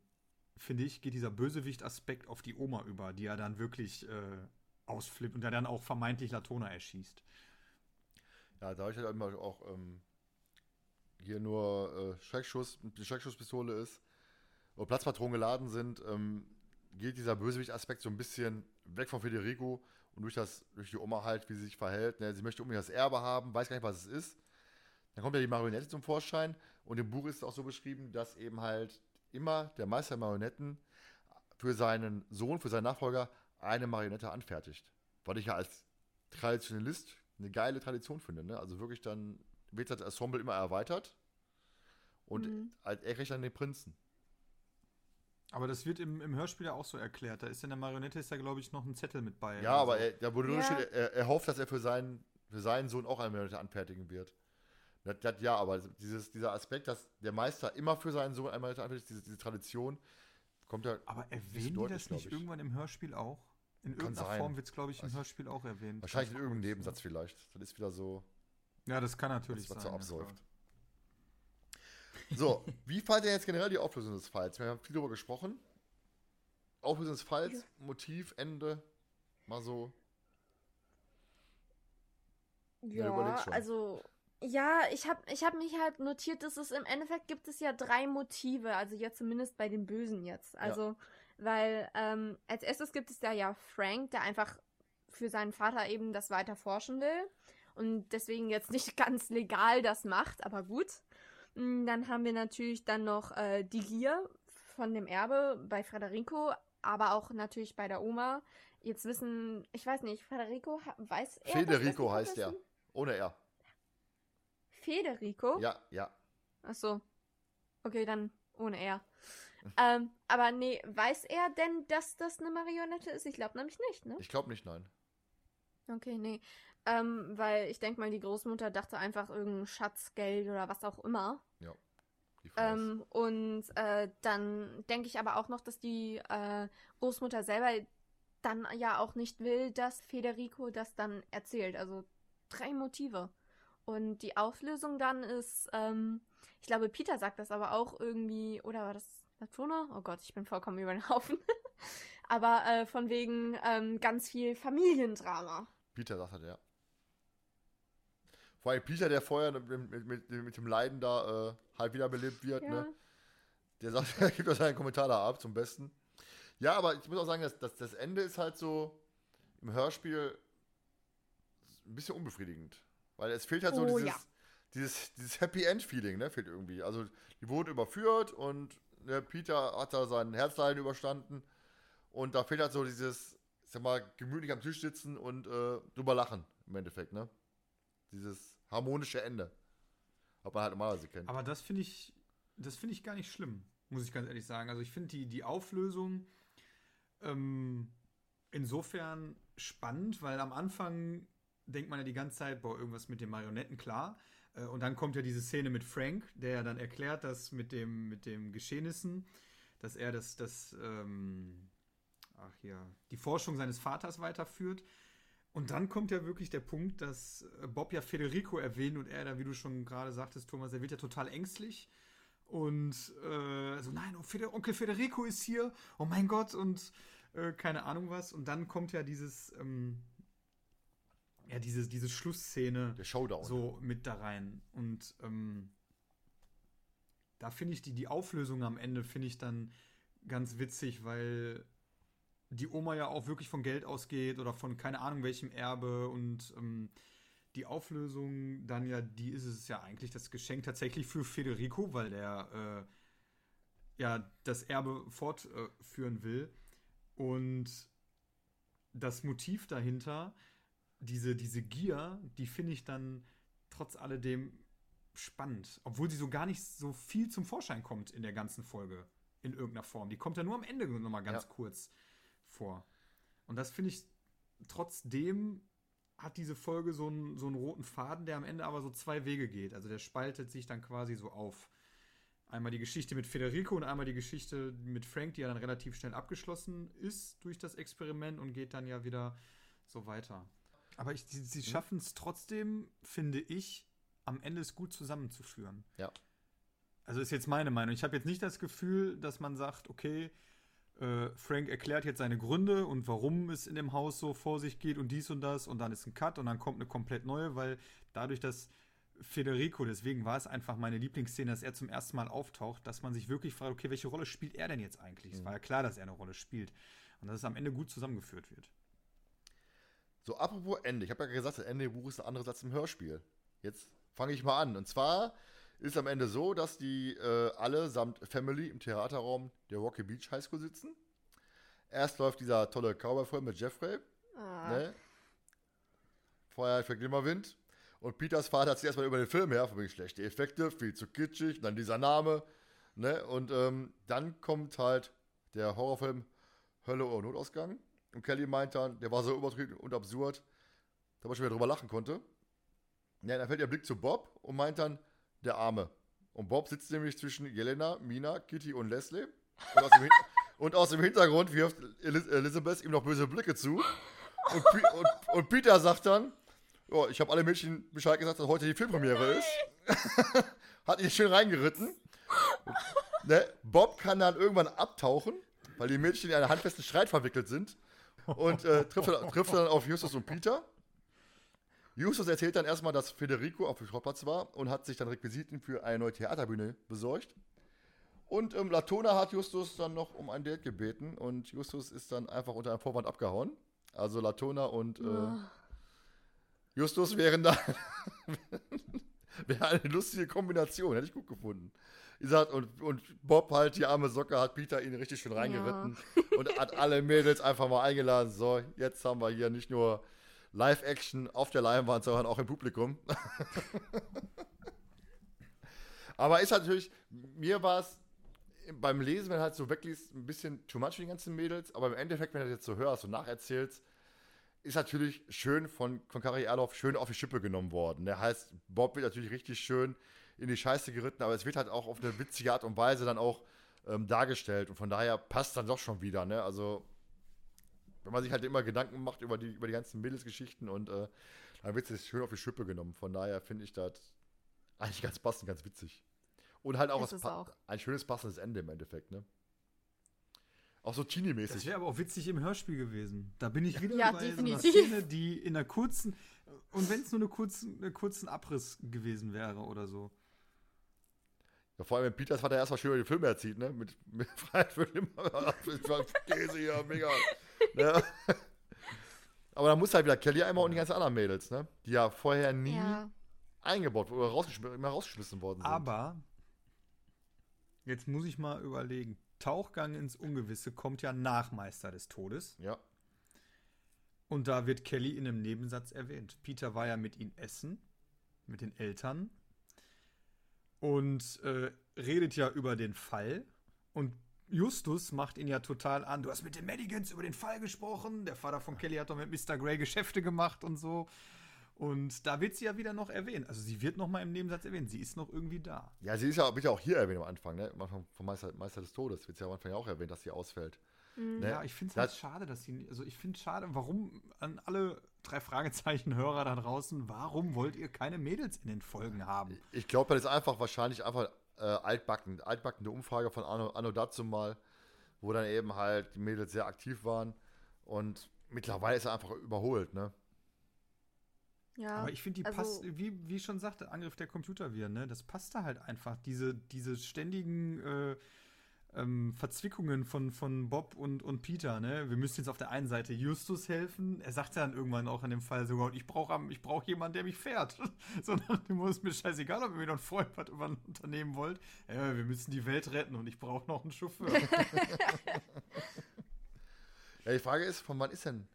finde ich, geht dieser Bösewicht-Aspekt auf die Oma über, die ja dann wirklich äh, ausflippt und der dann auch vermeintlich Latona erschießt. Ja, da ich halt immer auch ähm, hier nur äh, Schreckschuss, die Schreckschusspistole ist, oder Platzpatronen geladen sind, ähm, geht dieser Bösewicht-Aspekt so ein bisschen weg von Federico und durch, das, durch die Oma halt, wie sie sich verhält. Ne? Sie möchte unbedingt das Erbe haben, weiß gar nicht, was es ist. Dann kommt ja die Marionette zum Vorschein und im Buch ist es auch so beschrieben, dass eben halt immer der Meister der Marionetten für seinen Sohn, für seinen Nachfolger eine Marionette anfertigt. Was ich ja als Traditionalist eine geile Tradition finde. Ne? Also wirklich dann wird das Ensemble immer erweitert und Mhm. halt er kriegt dann den Prinzen. Aber das wird im, im Hörspiel ja auch so erklärt. Da ist in der Marionette ist da, glaube ich, noch ein Zettel mit bei. Ja, oder aber so. er, nur Ja. steht, er, er hofft, dass er für seinen, für seinen Sohn auch eine Marionette anfertigen wird. Das, das, ja, aber dieses, dieser Aspekt, dass der Meister immer für seinen Sohn Marionette anfertigt, diese, diese Tradition, kommt ja Aber erwähnen die das nicht irgendwann im Hörspiel auch? In Kann irgendeiner sein. Form wird es, glaube ich, im ich. Hörspiel auch erwähnt. wahrscheinlich in irgendeinem Nebensatz vielleicht. Das ist wieder so, Ja, Ja, das kann natürlich was, was sein. so ja, absäuft. So, wie fand ihr jetzt generell die Auflösung des Falls? Wir haben viel darüber gesprochen. Auflösung des Falls, Motiv, Ende, mal so. Ja, Ja, also ja, ich habe ich hab mich halt notiert, dass es im Endeffekt gibt es ja drei Motive, also ja zumindest bei den Bösen jetzt. Also, weil ähm, als erstes gibt es da ja Frank, der einfach für seinen Vater eben das weiter forschen will und deswegen jetzt nicht <laughs> ganz legal das macht, aber gut. Mm, Dann haben wir natürlich dann noch äh, die Gier von dem Erbe bei Federico, aber auch natürlich bei der Oma. Jetzt wissen, ich weiß nicht, Federico ha- weiß er Federico heißt er. Ohne R. Federico? Ja, ja. Ach so. Okay, dann ohne er. <laughs> ähm, aber nee, weiß er denn, dass das eine Marionette ist? Ich glaube nämlich nicht, ne? Ich glaube nicht, nein. Okay, nee. Ähm, weil ich denke mal, die Großmutter dachte einfach irgendein Schatzgeld oder was auch immer. Ist- Ähm, und äh, dann denke ich aber auch noch, dass die äh, Großmutter selber dann ja auch nicht will, dass Federico das dann erzählt. Also drei Motive. Und die Auflösung dann ist, ähm, ich glaube, Peter sagt das aber auch irgendwie, oder war das Latona? Oh Gott, ich bin vollkommen über den Haufen. <laughs> aber äh, von wegen ähm, ganz viel Familiendrama. Peter sagt halt, ja. Vor allem Peter, der vorher mit, mit, mit, mit dem Leiden da äh, halt wiederbelebt wird, Ja. ne? Der sagt, <laughs> er gibt auch seinen Kommentar da ab, zum Besten. Ja, aber ich muss auch sagen, dass, dass das Ende ist halt so im Hörspiel ein bisschen unbefriedigend. Weil es fehlt halt so Oh, dieses, ja. dieses, dieses Happy End-Feeling, ne? Fehlt irgendwie. Also, die wurden überführt und ne, Peter hat da sein Herzleiden überstanden. Und da fehlt halt so dieses, ich sag mal, gemütlich am Tisch sitzen und äh, drüber lachen, im Endeffekt, ne? Dieses harmonische Ende. Was man halt normalerweise kennt. Aber das finde ich, das finde ich gar nicht schlimm, muss ich ganz ehrlich sagen. Also ich finde die, die Auflösung ähm, insofern spannend, weil am Anfang denkt man ja die ganze Zeit, boah, irgendwas mit den Marionetten, klar. Äh, und dann kommt ja diese Szene mit Frank, der ja dann erklärt, dass mit dem, mit dem Geschehnissen, dass er das, das, ähm, ach ja, die Forschung seines Vaters weiterführt. Und dann kommt ja wirklich der Punkt, dass äh, Bob ja Federico erwähnt und er da, wie du schon gerade sagtest, Thomas, er wird ja total ängstlich. Und äh, so, nein, oh, Onkel Federico ist hier, oh mein Gott, und äh, keine Ahnung was. Und dann kommt ja dieses, ähm, ja, diese, diese Schlussszene Der Showdown. so mit da rein. Und ähm, da finde ich die, die Auflösung am Ende, finde ich dann ganz witzig, weil die Oma ja auch wirklich von Geld ausgeht oder von keine Ahnung welchem Erbe und ähm, die Auflösung dann ja, die ist es ja eigentlich das Geschenk tatsächlich für Federico, weil der äh, ja das Erbe fortführen will. Und das Motiv dahinter, diese, diese Gier, die finde ich dann trotz alledem spannend. Obwohl sie so gar nicht so viel zum Vorschein kommt in der ganzen Folge. In irgendeiner Form. Die kommt ja nur am Ende nochmal ganz Ja. kurz vor. Und das finde ich trotzdem hat diese Folge so einen, so einen roten Faden, der am Ende aber so zwei Wege geht. Also der spaltet sich dann quasi so auf. Einmal die Geschichte mit Federico und einmal die Geschichte mit Frank, die ja dann relativ schnell abgeschlossen ist durch das Experiment und geht dann ja wieder so weiter. Aber ich, sie, sie schaffen es trotzdem, finde ich, am Ende es gut zusammenzuführen. Ja. Also ist jetzt meine Meinung. Ich habe jetzt nicht das Gefühl, dass man sagt, okay, äh, Frank erklärt jetzt seine Gründe und warum es in dem Haus so vor sich geht und dies und das und dann ist ein Cut und dann kommt eine komplett neue, weil dadurch, dass Federico, deswegen war es einfach meine Lieblingsszene, dass er zum ersten Mal auftaucht, dass man sich wirklich fragt, okay, welche Rolle spielt er denn jetzt eigentlich? Es war ja klar, dass er eine Rolle spielt und dass es am Ende gut zusammengeführt wird. So, apropos Ende. Ich habe ja gesagt, das Ende im Buch ist ein anderes als im Hörspiel. Jetzt fange ich mal an. Und zwar ist am Ende so, dass die äh, alle samt Family im Theaterraum der Rocky Beach High School sitzen. Erst läuft dieser tolle Cowboy-Film mit Jeffrey. Ah. Ne? Vorher für Glimmerwind. Und Peters Vater hat sich erstmal über den Film her, von wegen schlechte Effekte, viel zu kitschig, dann dieser Name. Ne? Und ähm, dann kommt halt der Horrorfilm Hölle oder Notausgang. Und Kelly meint dann, der war so übertrieben und absurd, dass man schon wieder drüber lachen konnte. Ja, dann fällt ihr Blick zu Bob und meint dann, der Arme. Und Bob sitzt nämlich zwischen Jelena, Mina, Kitty und Leslie. Und aus dem, <laughs> und aus dem Hintergrund wirft Elizabeth ihm noch böse Blicke zu. Und, Pi und, und Peter sagt dann, ja, ich habe alle Mädchen Bescheid gesagt, dass heute die Filmpremiere ist. <laughs> Hat ihn schön reingeritten. Ne? Bob kann dann irgendwann abtauchen, weil die Mädchen in einen handfesten Streit verwickelt sind. Und äh, trifft, dann, trifft dann auf Justus und Peter. Justus erzählt dann erstmal, dass Federico auf dem Schrottplatz war und hat sich dann Requisiten für eine neue Theaterbühne besorgt. Und ähm, Latona hat Justus dann noch um ein Date gebeten und Justus ist dann einfach unter einem Vorwand abgehauen. Also Latona und äh, Justus wären da. <laughs> Wäre eine lustige Kombination, hätte ich gut gefunden. Wie gesagt, und, und Bob halt, die arme Socke, hat Peter ihn richtig schön reingeritten und hat alle Mädels einfach mal eingeladen. So, jetzt haben wir hier nicht nur Live-Action auf der Leinwand, sondern auch im Publikum. <laughs> Aber ist halt natürlich, mir war es beim Lesen, wenn du halt so wegliest, ein bisschen too much für die ganzen Mädels. Aber im Endeffekt, wenn du das jetzt so hörst und nacherzählst, ist natürlich schön von, von Kari Erloff schön auf die Schippe genommen worden. Der heißt, Bob wird natürlich richtig schön in die Scheiße geritten, aber es wird halt auch auf eine witzige Art und Weise dann auch ähm, dargestellt. Und von daher passt dann doch schon wieder. Ne? Also, wenn man sich halt immer Gedanken macht über die, über die ganzen Mädelsgeschichten und äh, dann wird es schön auf die Schippe genommen. Von daher finde ich das eigentlich ganz passend, ganz witzig. Und halt auch, was auch. ein schönes passendes Ende im Endeffekt. Ne? Auch so Das Teenie-mäßig. wäre aber auch witzig im Hörspiel gewesen. Da bin ich wieder <laughs> Ja, bei so definitiv. einer Szene, die in einer kurzen, und wenn es nur eine kurzen, einen kurzen Abriss gewesen wäre oder so. Ja, vor allem, wenn Peters Vater erstmal schön über die Filme erzieht, ne? Mit, mit Freiheit für immer. Käse hier, mega. Ne? Aber dann muss halt wieder Kelly einmal und die ganzen anderen Mädels, ne? Die ja vorher nie Ja. eingebaut oder rausgeschmissen, immer rausgeschmissen worden sind. Aber, jetzt muss ich mal überlegen. Tauchgang ins Ungewisse kommt ja nach Meister des Todes. Ja. Und da wird Kelly in einem Nebensatz erwähnt. Peter war ja mit ihnen essen, mit den Eltern. Und äh, redet ja über den Fall. Und Justus macht ihn ja total an. Du hast mit den Madigans über den Fall gesprochen. Der Vater von Kelly hat doch mit Mr. Grey Geschäfte gemacht und so. Und da wird sie ja wieder noch erwähnt. Also sie wird noch mal im Nebensatz erwähnt. Sie ist noch irgendwie da. Ja, sie ist ja, wird ja auch hier erwähnt am Anfang, ne? Am Anfang vom Meister, Meister des Todes wird sie ja am Anfang ja auch erwähnt, dass sie ausfällt. Mhm. Ne? Ja, ich finde es halt schade, dass sie. Also ich finde es schade, warum an alle drei Fragezeichen-Hörer da draußen, warum wollt ihr keine Mädels in den Folgen haben? Ich glaube, das ist einfach wahrscheinlich einfach äh, altbacken, altbackende Umfrage von Anno, Anno dazu mal, wo dann eben halt die Mädels sehr aktiv waren und mittlerweile ist er einfach überholt, ne? Ja. Aber ich finde, die also- passt, wie, wie ich schon sagte, Angriff der Computerviren, ne? Das passt da halt einfach. Diese, diese ständigen äh, ähm, Verzwickungen von, von Bob und, und Peter, ne? Wir müssen jetzt auf der einen Seite Justus helfen. Er sagt ja dann irgendwann auch in dem Fall sogar, ich brauche ich brauch jemanden, der mich fährt. <laughs> so nach dem ist mir scheißegal, ob ihr wieder einen Freund über ein Unternehmen wollt. Ja, wir müssen die Welt retten und ich brauche noch einen Chauffeur. <laughs> Ja, die Frage ist, von wann ist denn,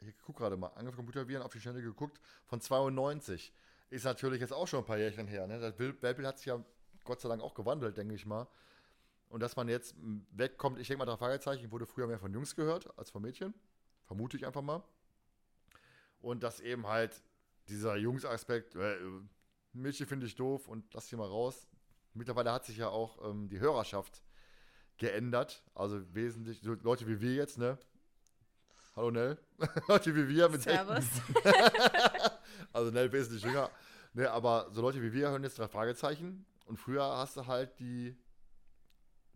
ich gucke gerade mal, Angriff Computerviren auf die Schnelle geguckt, von 92. Ist natürlich jetzt auch schon ein paar Jährchen her, ne? Das Bild- Weltbild hat sich ja Gott sei Dank auch gewandelt, denke ich mal. Und dass man jetzt wegkommt, ich denke mal, drei Fragezeichen wurde früher mehr von Jungs gehört als von Mädchen. Vermute ich einfach mal. Und dass eben halt dieser Jungsaspekt, äh, Mädchen finde ich doof und lass die mal raus. Mittlerweile hat sich ja auch ähm, die Hörerschaft geändert. Also wesentlich, so Leute wie wir jetzt, ne? Hallo Nell. <laughs> Leute wie wir mit Servus. <laughs> also Nell wesentlich jünger. Ne, aber so Leute wie wir hören jetzt drei Fragezeichen. Und früher hast du halt die,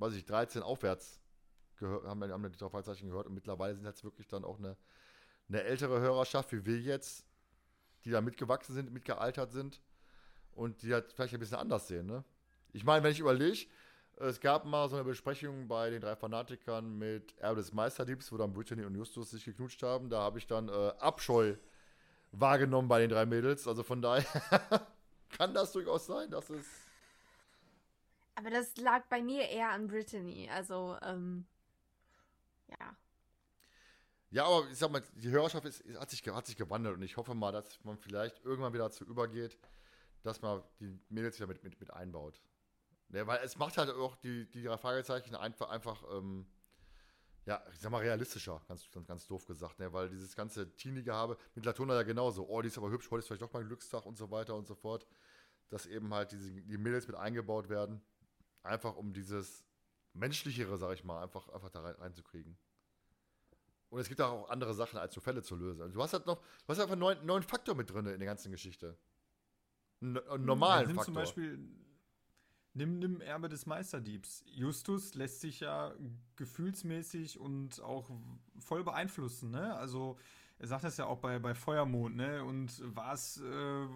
weiß ich, 13 aufwärts gehört, haben, haben die drei Fragezeichen gehört. Und mittlerweile sind jetzt wirklich dann auch eine, eine ältere Hörerschaft wie wir jetzt, die da mitgewachsen sind, mitgealtert sind. Und die halt vielleicht ein bisschen anders sehen, ne? Ich meine, wenn ich überlege, es gab mal so eine Besprechung bei den drei Fanatikern mit Erbe des Meisterdiebs, wo dann Brittany und Justus sich geknutscht haben. Da habe ich dann äh, Abscheu wahrgenommen bei den drei Mädels. Also von daher <laughs> kann das durchaus sein, dass es. Aber das lag bei mir eher an Brittany. Also, ähm, ja. Ja, aber ich sag mal, die Hörerschaft ist, ist, hat, sich, hat sich gewandelt und ich hoffe mal, dass man vielleicht irgendwann wieder dazu übergeht, dass man die Mädels wieder mit, mit, mit einbaut. Ne, weil es macht halt auch die, die drei Fragezeichen einfach, einfach ähm, ja, ich sag mal, realistischer, ganz, ganz, ganz doof gesagt, ne? weil dieses ganze Teenie-Gehabe, mit Latona ja genauso, oh, die ist aber hübsch, heute ist vielleicht doch mal ein Glückstag und so weiter und so fort, dass eben halt diese, die Mädels mit eingebaut werden, einfach um dieses menschlichere, sag ich mal, einfach, einfach da rein, reinzukriegen. Und es gibt auch andere Sachen, als so Fälle zu lösen. Also du hast halt noch, du hast einfach einen neuen, neuen Faktor mit drin in der ganzen Geschichte. Einen, einen normalen Ja, nimm Faktor. zum Beispiel, nimm, nimm Erbe des Meisterdiebs. Justus lässt sich ja gefühlsmäßig und auch voll beeinflussen, ne? Also, er sagt das ja auch bei, bei Feuermond, ne? Und war es äh,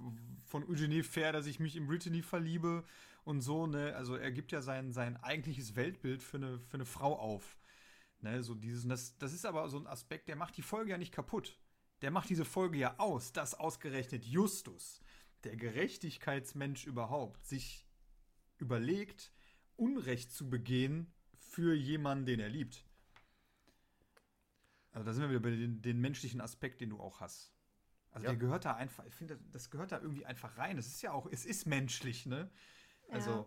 von Eugenie fair, dass ich mich in Brittany verliebe und so, ne? Also, er gibt ja sein, sein eigentliches Weltbild für eine, für eine Frau auf. Ne? So dieses, das, das ist aber so ein Aspekt, der macht die Folge ja nicht kaputt. Der macht diese Folge ja aus, dass ausgerechnet Justus, der Gerechtigkeitsmensch überhaupt, sich überlegt, Unrecht zu begehen für jemanden, den er liebt. Also da sind wir wieder bei den, den menschlichen Aspekt, den du auch hast. Also Ja. der gehört da einfach, ich finde, das gehört da irgendwie einfach rein. Es ist ja auch, es ist menschlich, ne? Also, Ja.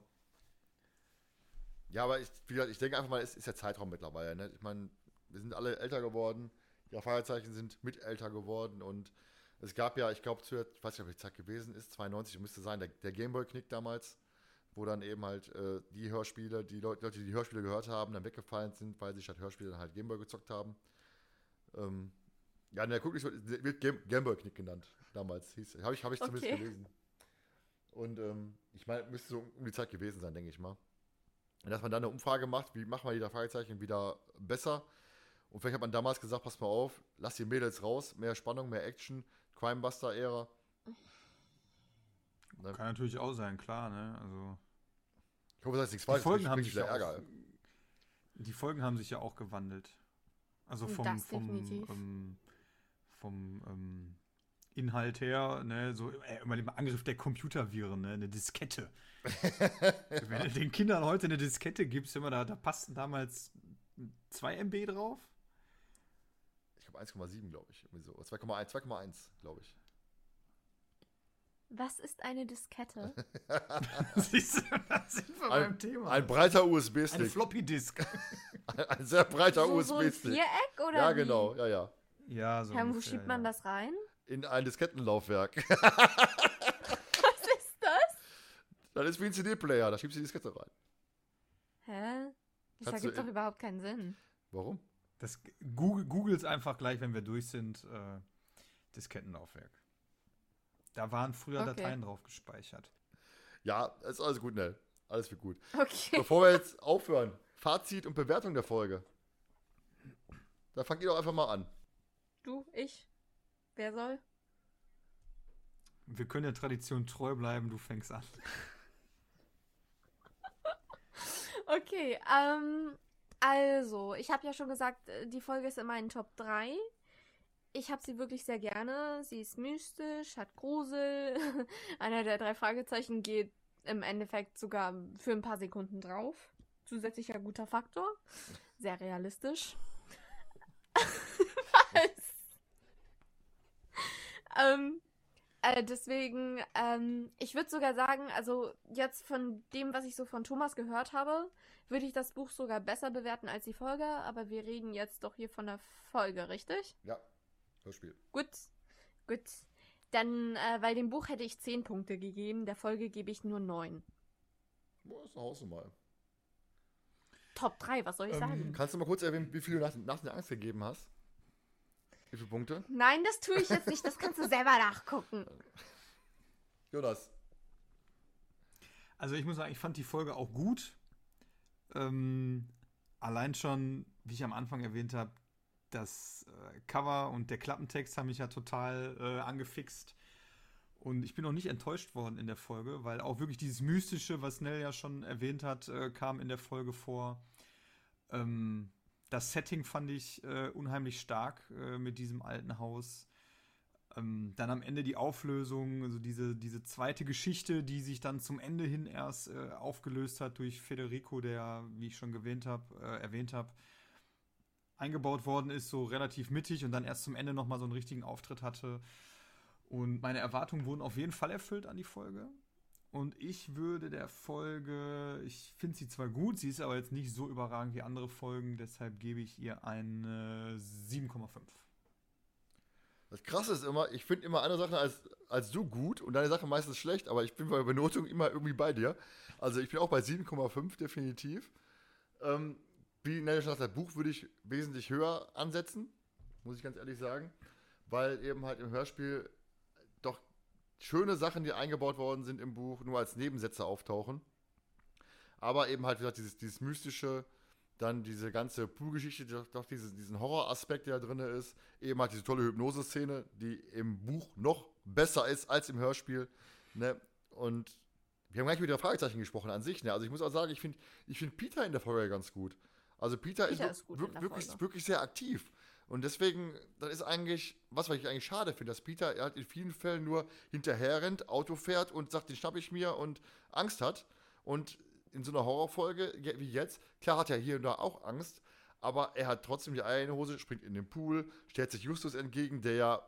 Ja, aber ich, wie gesagt, ich denke einfach mal, es ist der Zeitraum mittlerweile. Ne? Ich meine, wir sind alle älter geworden, die Fragezeichen sind mit älter geworden und es gab ja, ich glaube, ich weiß nicht, ob die Zeit gewesen ist, 92 müsste sein, der, der Gameboy-Knick damals, wo dann eben halt äh, die Hörspiele, die Leute, Leute, die die Hörspiele gehört haben, dann weggefallen sind, weil sie statt Hörspiele dann halt Gameboy gezockt haben. Ähm, ja, der guckt nicht so, wird Game, Gameboy-Knick genannt, damals hieß Habe ich, hab ich zumindest Okay. gelesen. Und ähm, ich meine, müsste so um die Zeit gewesen sein, denke ich mal. Und dass man dann eine Umfrage macht, wie machen wir die da Fragezeichen wieder besser, Und vielleicht hat man damals gesagt, pass mal auf, lass die Mädels raus, mehr Spannung, mehr Action, Crimebuster-Ära. Kann natürlich auch sein, klar, ne? Also. Ich hoffe, das ist nichts Die falsch. Folgen, haben ich sich ja Ärger. auch, die Folgen haben sich ja auch gewandelt. Also vom, Das vom, ähm, vom ähm, Inhalt her, ne, so äh, immer dem Angriff der Computerviren, ne, eine Diskette. <laughs> Wenn du den Kindern heute eine Diskette gibst, immer da, da passten damals 2 MB drauf. Ich glaube 1,7, glaube ich. Irgendwie so. 2,1, 2,1, glaube ich. Was ist eine Diskette? <laughs> Siehst du, da sind wir Ein- beim Thema. Ein breiter Eine USB-Stick. Floppy Disk. <laughs> Ein, ein sehr breiter so, so ein USB-Stick. Viereck oder ja, wie? genau, ja, ja. Ja, so. Ja, wo schiebt man ja. das rein? In ein Diskettenlaufwerk. <laughs> Was ist das? das ist wie ein CD-Player, da schiebst du die Diskette rein. Hä? Das Kannst du ergibt doch überhaupt keinen Sinn. Warum? Das Google, Googles einfach gleich, wenn wir durch sind, äh, Diskettenlaufwerk. Da waren früher Okay. Dateien drauf gespeichert. Ja, ist alles gut, Nell. Alles wird gut. Okay. Bevor wir jetzt aufhören, Fazit und Bewertung der Folge. Da fangt ihr doch einfach mal an. Du, ich. Wer soll? Wir können der Tradition treu bleiben, du fängst an. <laughs> Okay, ähm, also, ich habe ja schon gesagt, äh, die Folge ist in meinen Top 3. Ich habe sie wirklich sehr gerne. Sie ist mystisch, hat Grusel. <laughs> Einer der drei Fragezeichen geht im Endeffekt sogar für ein paar Sekunden drauf. Zusätzlicher guter Faktor. Sehr realistisch. Was? Ähm, äh, deswegen, ähm, ich würde sogar sagen, also jetzt von dem, was ich so von Thomas gehört habe, würde ich das Buch sogar besser bewerten als die Folge, aber wir reden jetzt doch hier von der Folge, richtig? Ja, Hörspiel. Gut, gut. Dann, äh, weil dem Buch hätte ich 10 Punkte gegeben, der Folge gebe ich nur 9. Boah, ist eine Hausnummer. Top 3, was soll ich Ähm, sagen? Kannst du mal kurz erwähnen, wie viel du nach, nach der Angst gegeben hast? Wie viele Punkte? Nein, das tue ich jetzt nicht, das kannst du selber nachgucken. Jonas. Also ich muss sagen, ich fand die Folge auch gut. Ähm, allein schon, wie ich am Anfang erwähnt habe, das äh, Cover und der Klappentext haben mich ja total äh, angefixt. Und ich bin auch nicht enttäuscht worden in der Folge, weil auch wirklich dieses Mystische, was Nell ja schon erwähnt hat, äh, kam in der Folge vor. Ähm, das Setting fand ich äh, unheimlich stark äh, mit diesem alten Haus. Ähm, dann am Ende die Auflösung, also diese, diese zweite Geschichte, die sich dann zum Ende hin erst äh, aufgelöst hat durch Federico, der, wie ich schon erwähnt habe, äh, erwähnt habe, eingebaut worden ist, so relativ mittig und dann erst zum Ende nochmal so einen richtigen Auftritt hatte. Und meine Erwartungen wurden auf jeden Fall erfüllt an die Folge. Und ich würde der Folge, ich finde sie zwar gut, sie ist aber jetzt nicht so überragend wie andere Folgen, deshalb gebe ich ihr eine 7,5. Das Krasse ist immer, ich finde immer andere Sachen als, als du gut und deine Sachen meistens schlecht, aber ich bin bei Benotung immer irgendwie bei dir. Also ich bin auch bei 7,5 definitiv. Ähm, wie Nelly schon sagt, das Buch würde ich wesentlich höher ansetzen, muss ich ganz ehrlich sagen, weil eben halt im Hörspiel schöne Sachen, die eingebaut worden sind im Buch, nur als Nebensätze auftauchen. Aber eben halt, wie gesagt, dieses, dieses mystische, dann diese ganze Pool-Geschichte, die doch, diese, diesen Horroraspekt, der da drin ist, eben halt diese tolle Hypnose-Szene, die im Buch noch besser ist als im Hörspiel. Ne? Und wir haben gar nicht mit der Fragezeichen gesprochen an sich. Ne? Also ich muss auch sagen, ich finde ich find Peter in der Folge ganz gut. Also Peter, Peter ist, ist wirklich, wirklich sehr aktiv. Und deswegen, das ist eigentlich, was, was ich eigentlich schade finde, dass Peter halt in vielen Fällen nur hinterher rennt, Auto fährt und sagt, den schnapp ich mir und Angst hat. Und in so einer Horrorfolge wie jetzt, klar hat er hier und da auch Angst, aber er hat trotzdem die der Hose, springt in den Pool, stellt sich Justus entgegen, der ja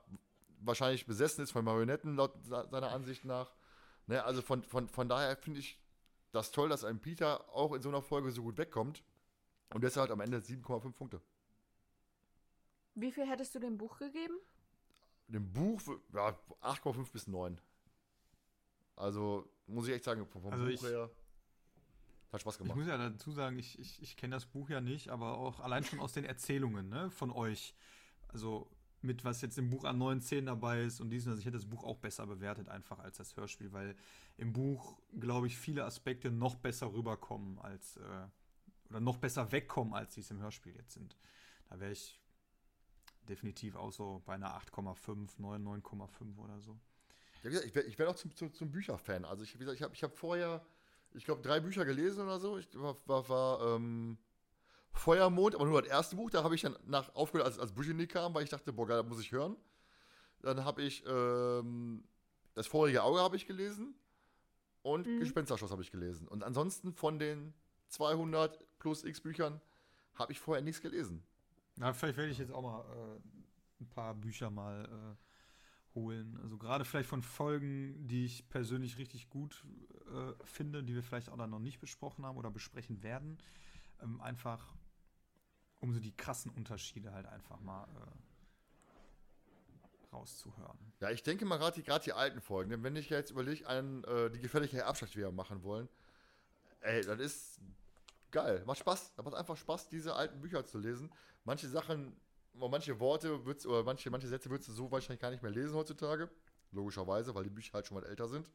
wahrscheinlich besessen ist von Marionetten, laut se- seiner Ansicht nach. Ne, also von, von, von daher finde ich das toll, dass ein Peter auch in so einer Folge so gut wegkommt. Und deshalb am Ende 7,5 Punkte. Wie viel hättest du dem Buch gegeben? Dem Buch ja, 8,5 bis 9. Also muss ich echt sagen, vom, Also Buch ich- her hat Spaß Ich gemacht. muss ja dazu sagen, ich, ich, ich kenne das Buch ja nicht, aber auch allein schon aus den Erzählungen ne, von euch. Also mit was jetzt im Buch an neuen Szenen dabei ist und diesen, also ich hätte das Buch auch besser bewertet einfach als das Hörspiel, weil im Buch, glaube ich, viele Aspekte noch besser rüberkommen als, äh, oder noch besser wegkommen, als sie es im Hörspiel jetzt sind. Da wäre ich definitiv auch so bei einer 8,5, 9, 9,5 oder so. Ja, wie gesagt, ich werde werd auch zum, zum, zum Bücherfan. Also ich, wie gesagt, ich habe ich hab vorher, ich glaube, drei Bücher gelesen oder so. Ich war, war, war ähm, Feuermond, aber nur das erste Buch. Da habe ich dann nach aufgehört, als, als Bushini kam, weil ich dachte, boah, geil, das muss ich hören. Dann habe ich ähm, das vorige Auge habe ich gelesen und Mhm. Gespensterschloss habe ich gelesen. Und ansonsten von den 200 plus X Büchern habe ich vorher nichts gelesen. Na, vielleicht werde ich jetzt auch mal äh, ein paar Bücher mal äh, holen. Also gerade vielleicht von Folgen, die ich persönlich richtig gut äh, finde, die wir vielleicht auch dann noch nicht besprochen haben oder besprechen werden. Ähm, einfach, um so die krassen Unterschiede halt einfach mal äh, rauszuhören. Ja, ich denke mal gerade die, die alten Folgen. Denn wenn ich jetzt überlege, an äh, die gefährliche Erbschaft, die wir machen wollen, ey, das ist geil. Macht Spaß. Das macht einfach Spaß, diese alten Bücher zu lesen. Manche Sachen, oder manche Worte würd's, oder manche, manche Sätze würdest du so wahrscheinlich gar nicht mehr lesen heutzutage. Logischerweise, weil die Bücher halt schon mal älter sind.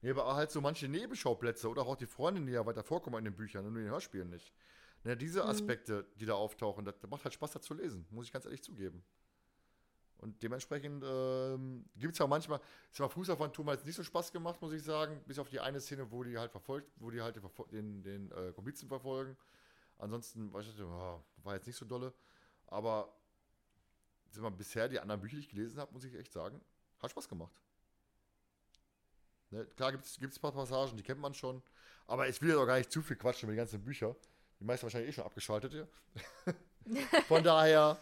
Nee, aber halt so manche Nebenschauplätze oder auch die Freundinnen, die ja weiter vorkommen in den Büchern und in den Hörspielen nicht. Ne, diese Mhm. Aspekte, die da auftauchen, das, das macht halt Spaß, da zu lesen, muss ich ganz ehrlich zugeben. Und dementsprechend ähm, gibt es ja manchmal, ist mal Fußballphantom hat jetzt nicht so Spaß gemacht, muss ich sagen, bis auf die eine Szene, wo die halt verfolgt, wo die halt den, den, den äh, Komplizen verfolgen. Ansonsten war, ich, oh, war jetzt nicht so dolle. Aber sind wir bisher die anderen Bücher, die ich gelesen habe, muss ich echt sagen, hat Spaß gemacht. Ne, klar gibt es ein paar Passagen, die kennt man schon. Aber ich will jetzt auch gar nicht zu viel quatschen mit den ganzen Büchern. Die meisten wahrscheinlich eh schon abgeschaltet hier. <laughs> Von daher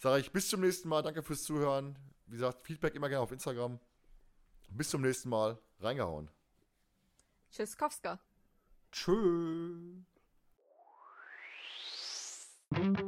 sage ich bis zum nächsten Mal. Danke fürs Zuhören. Wie gesagt, Feedback immer gerne auf Instagram. Bis zum nächsten Mal. Reingehauen. Tschüss, Kowska. Tschö. Thank you.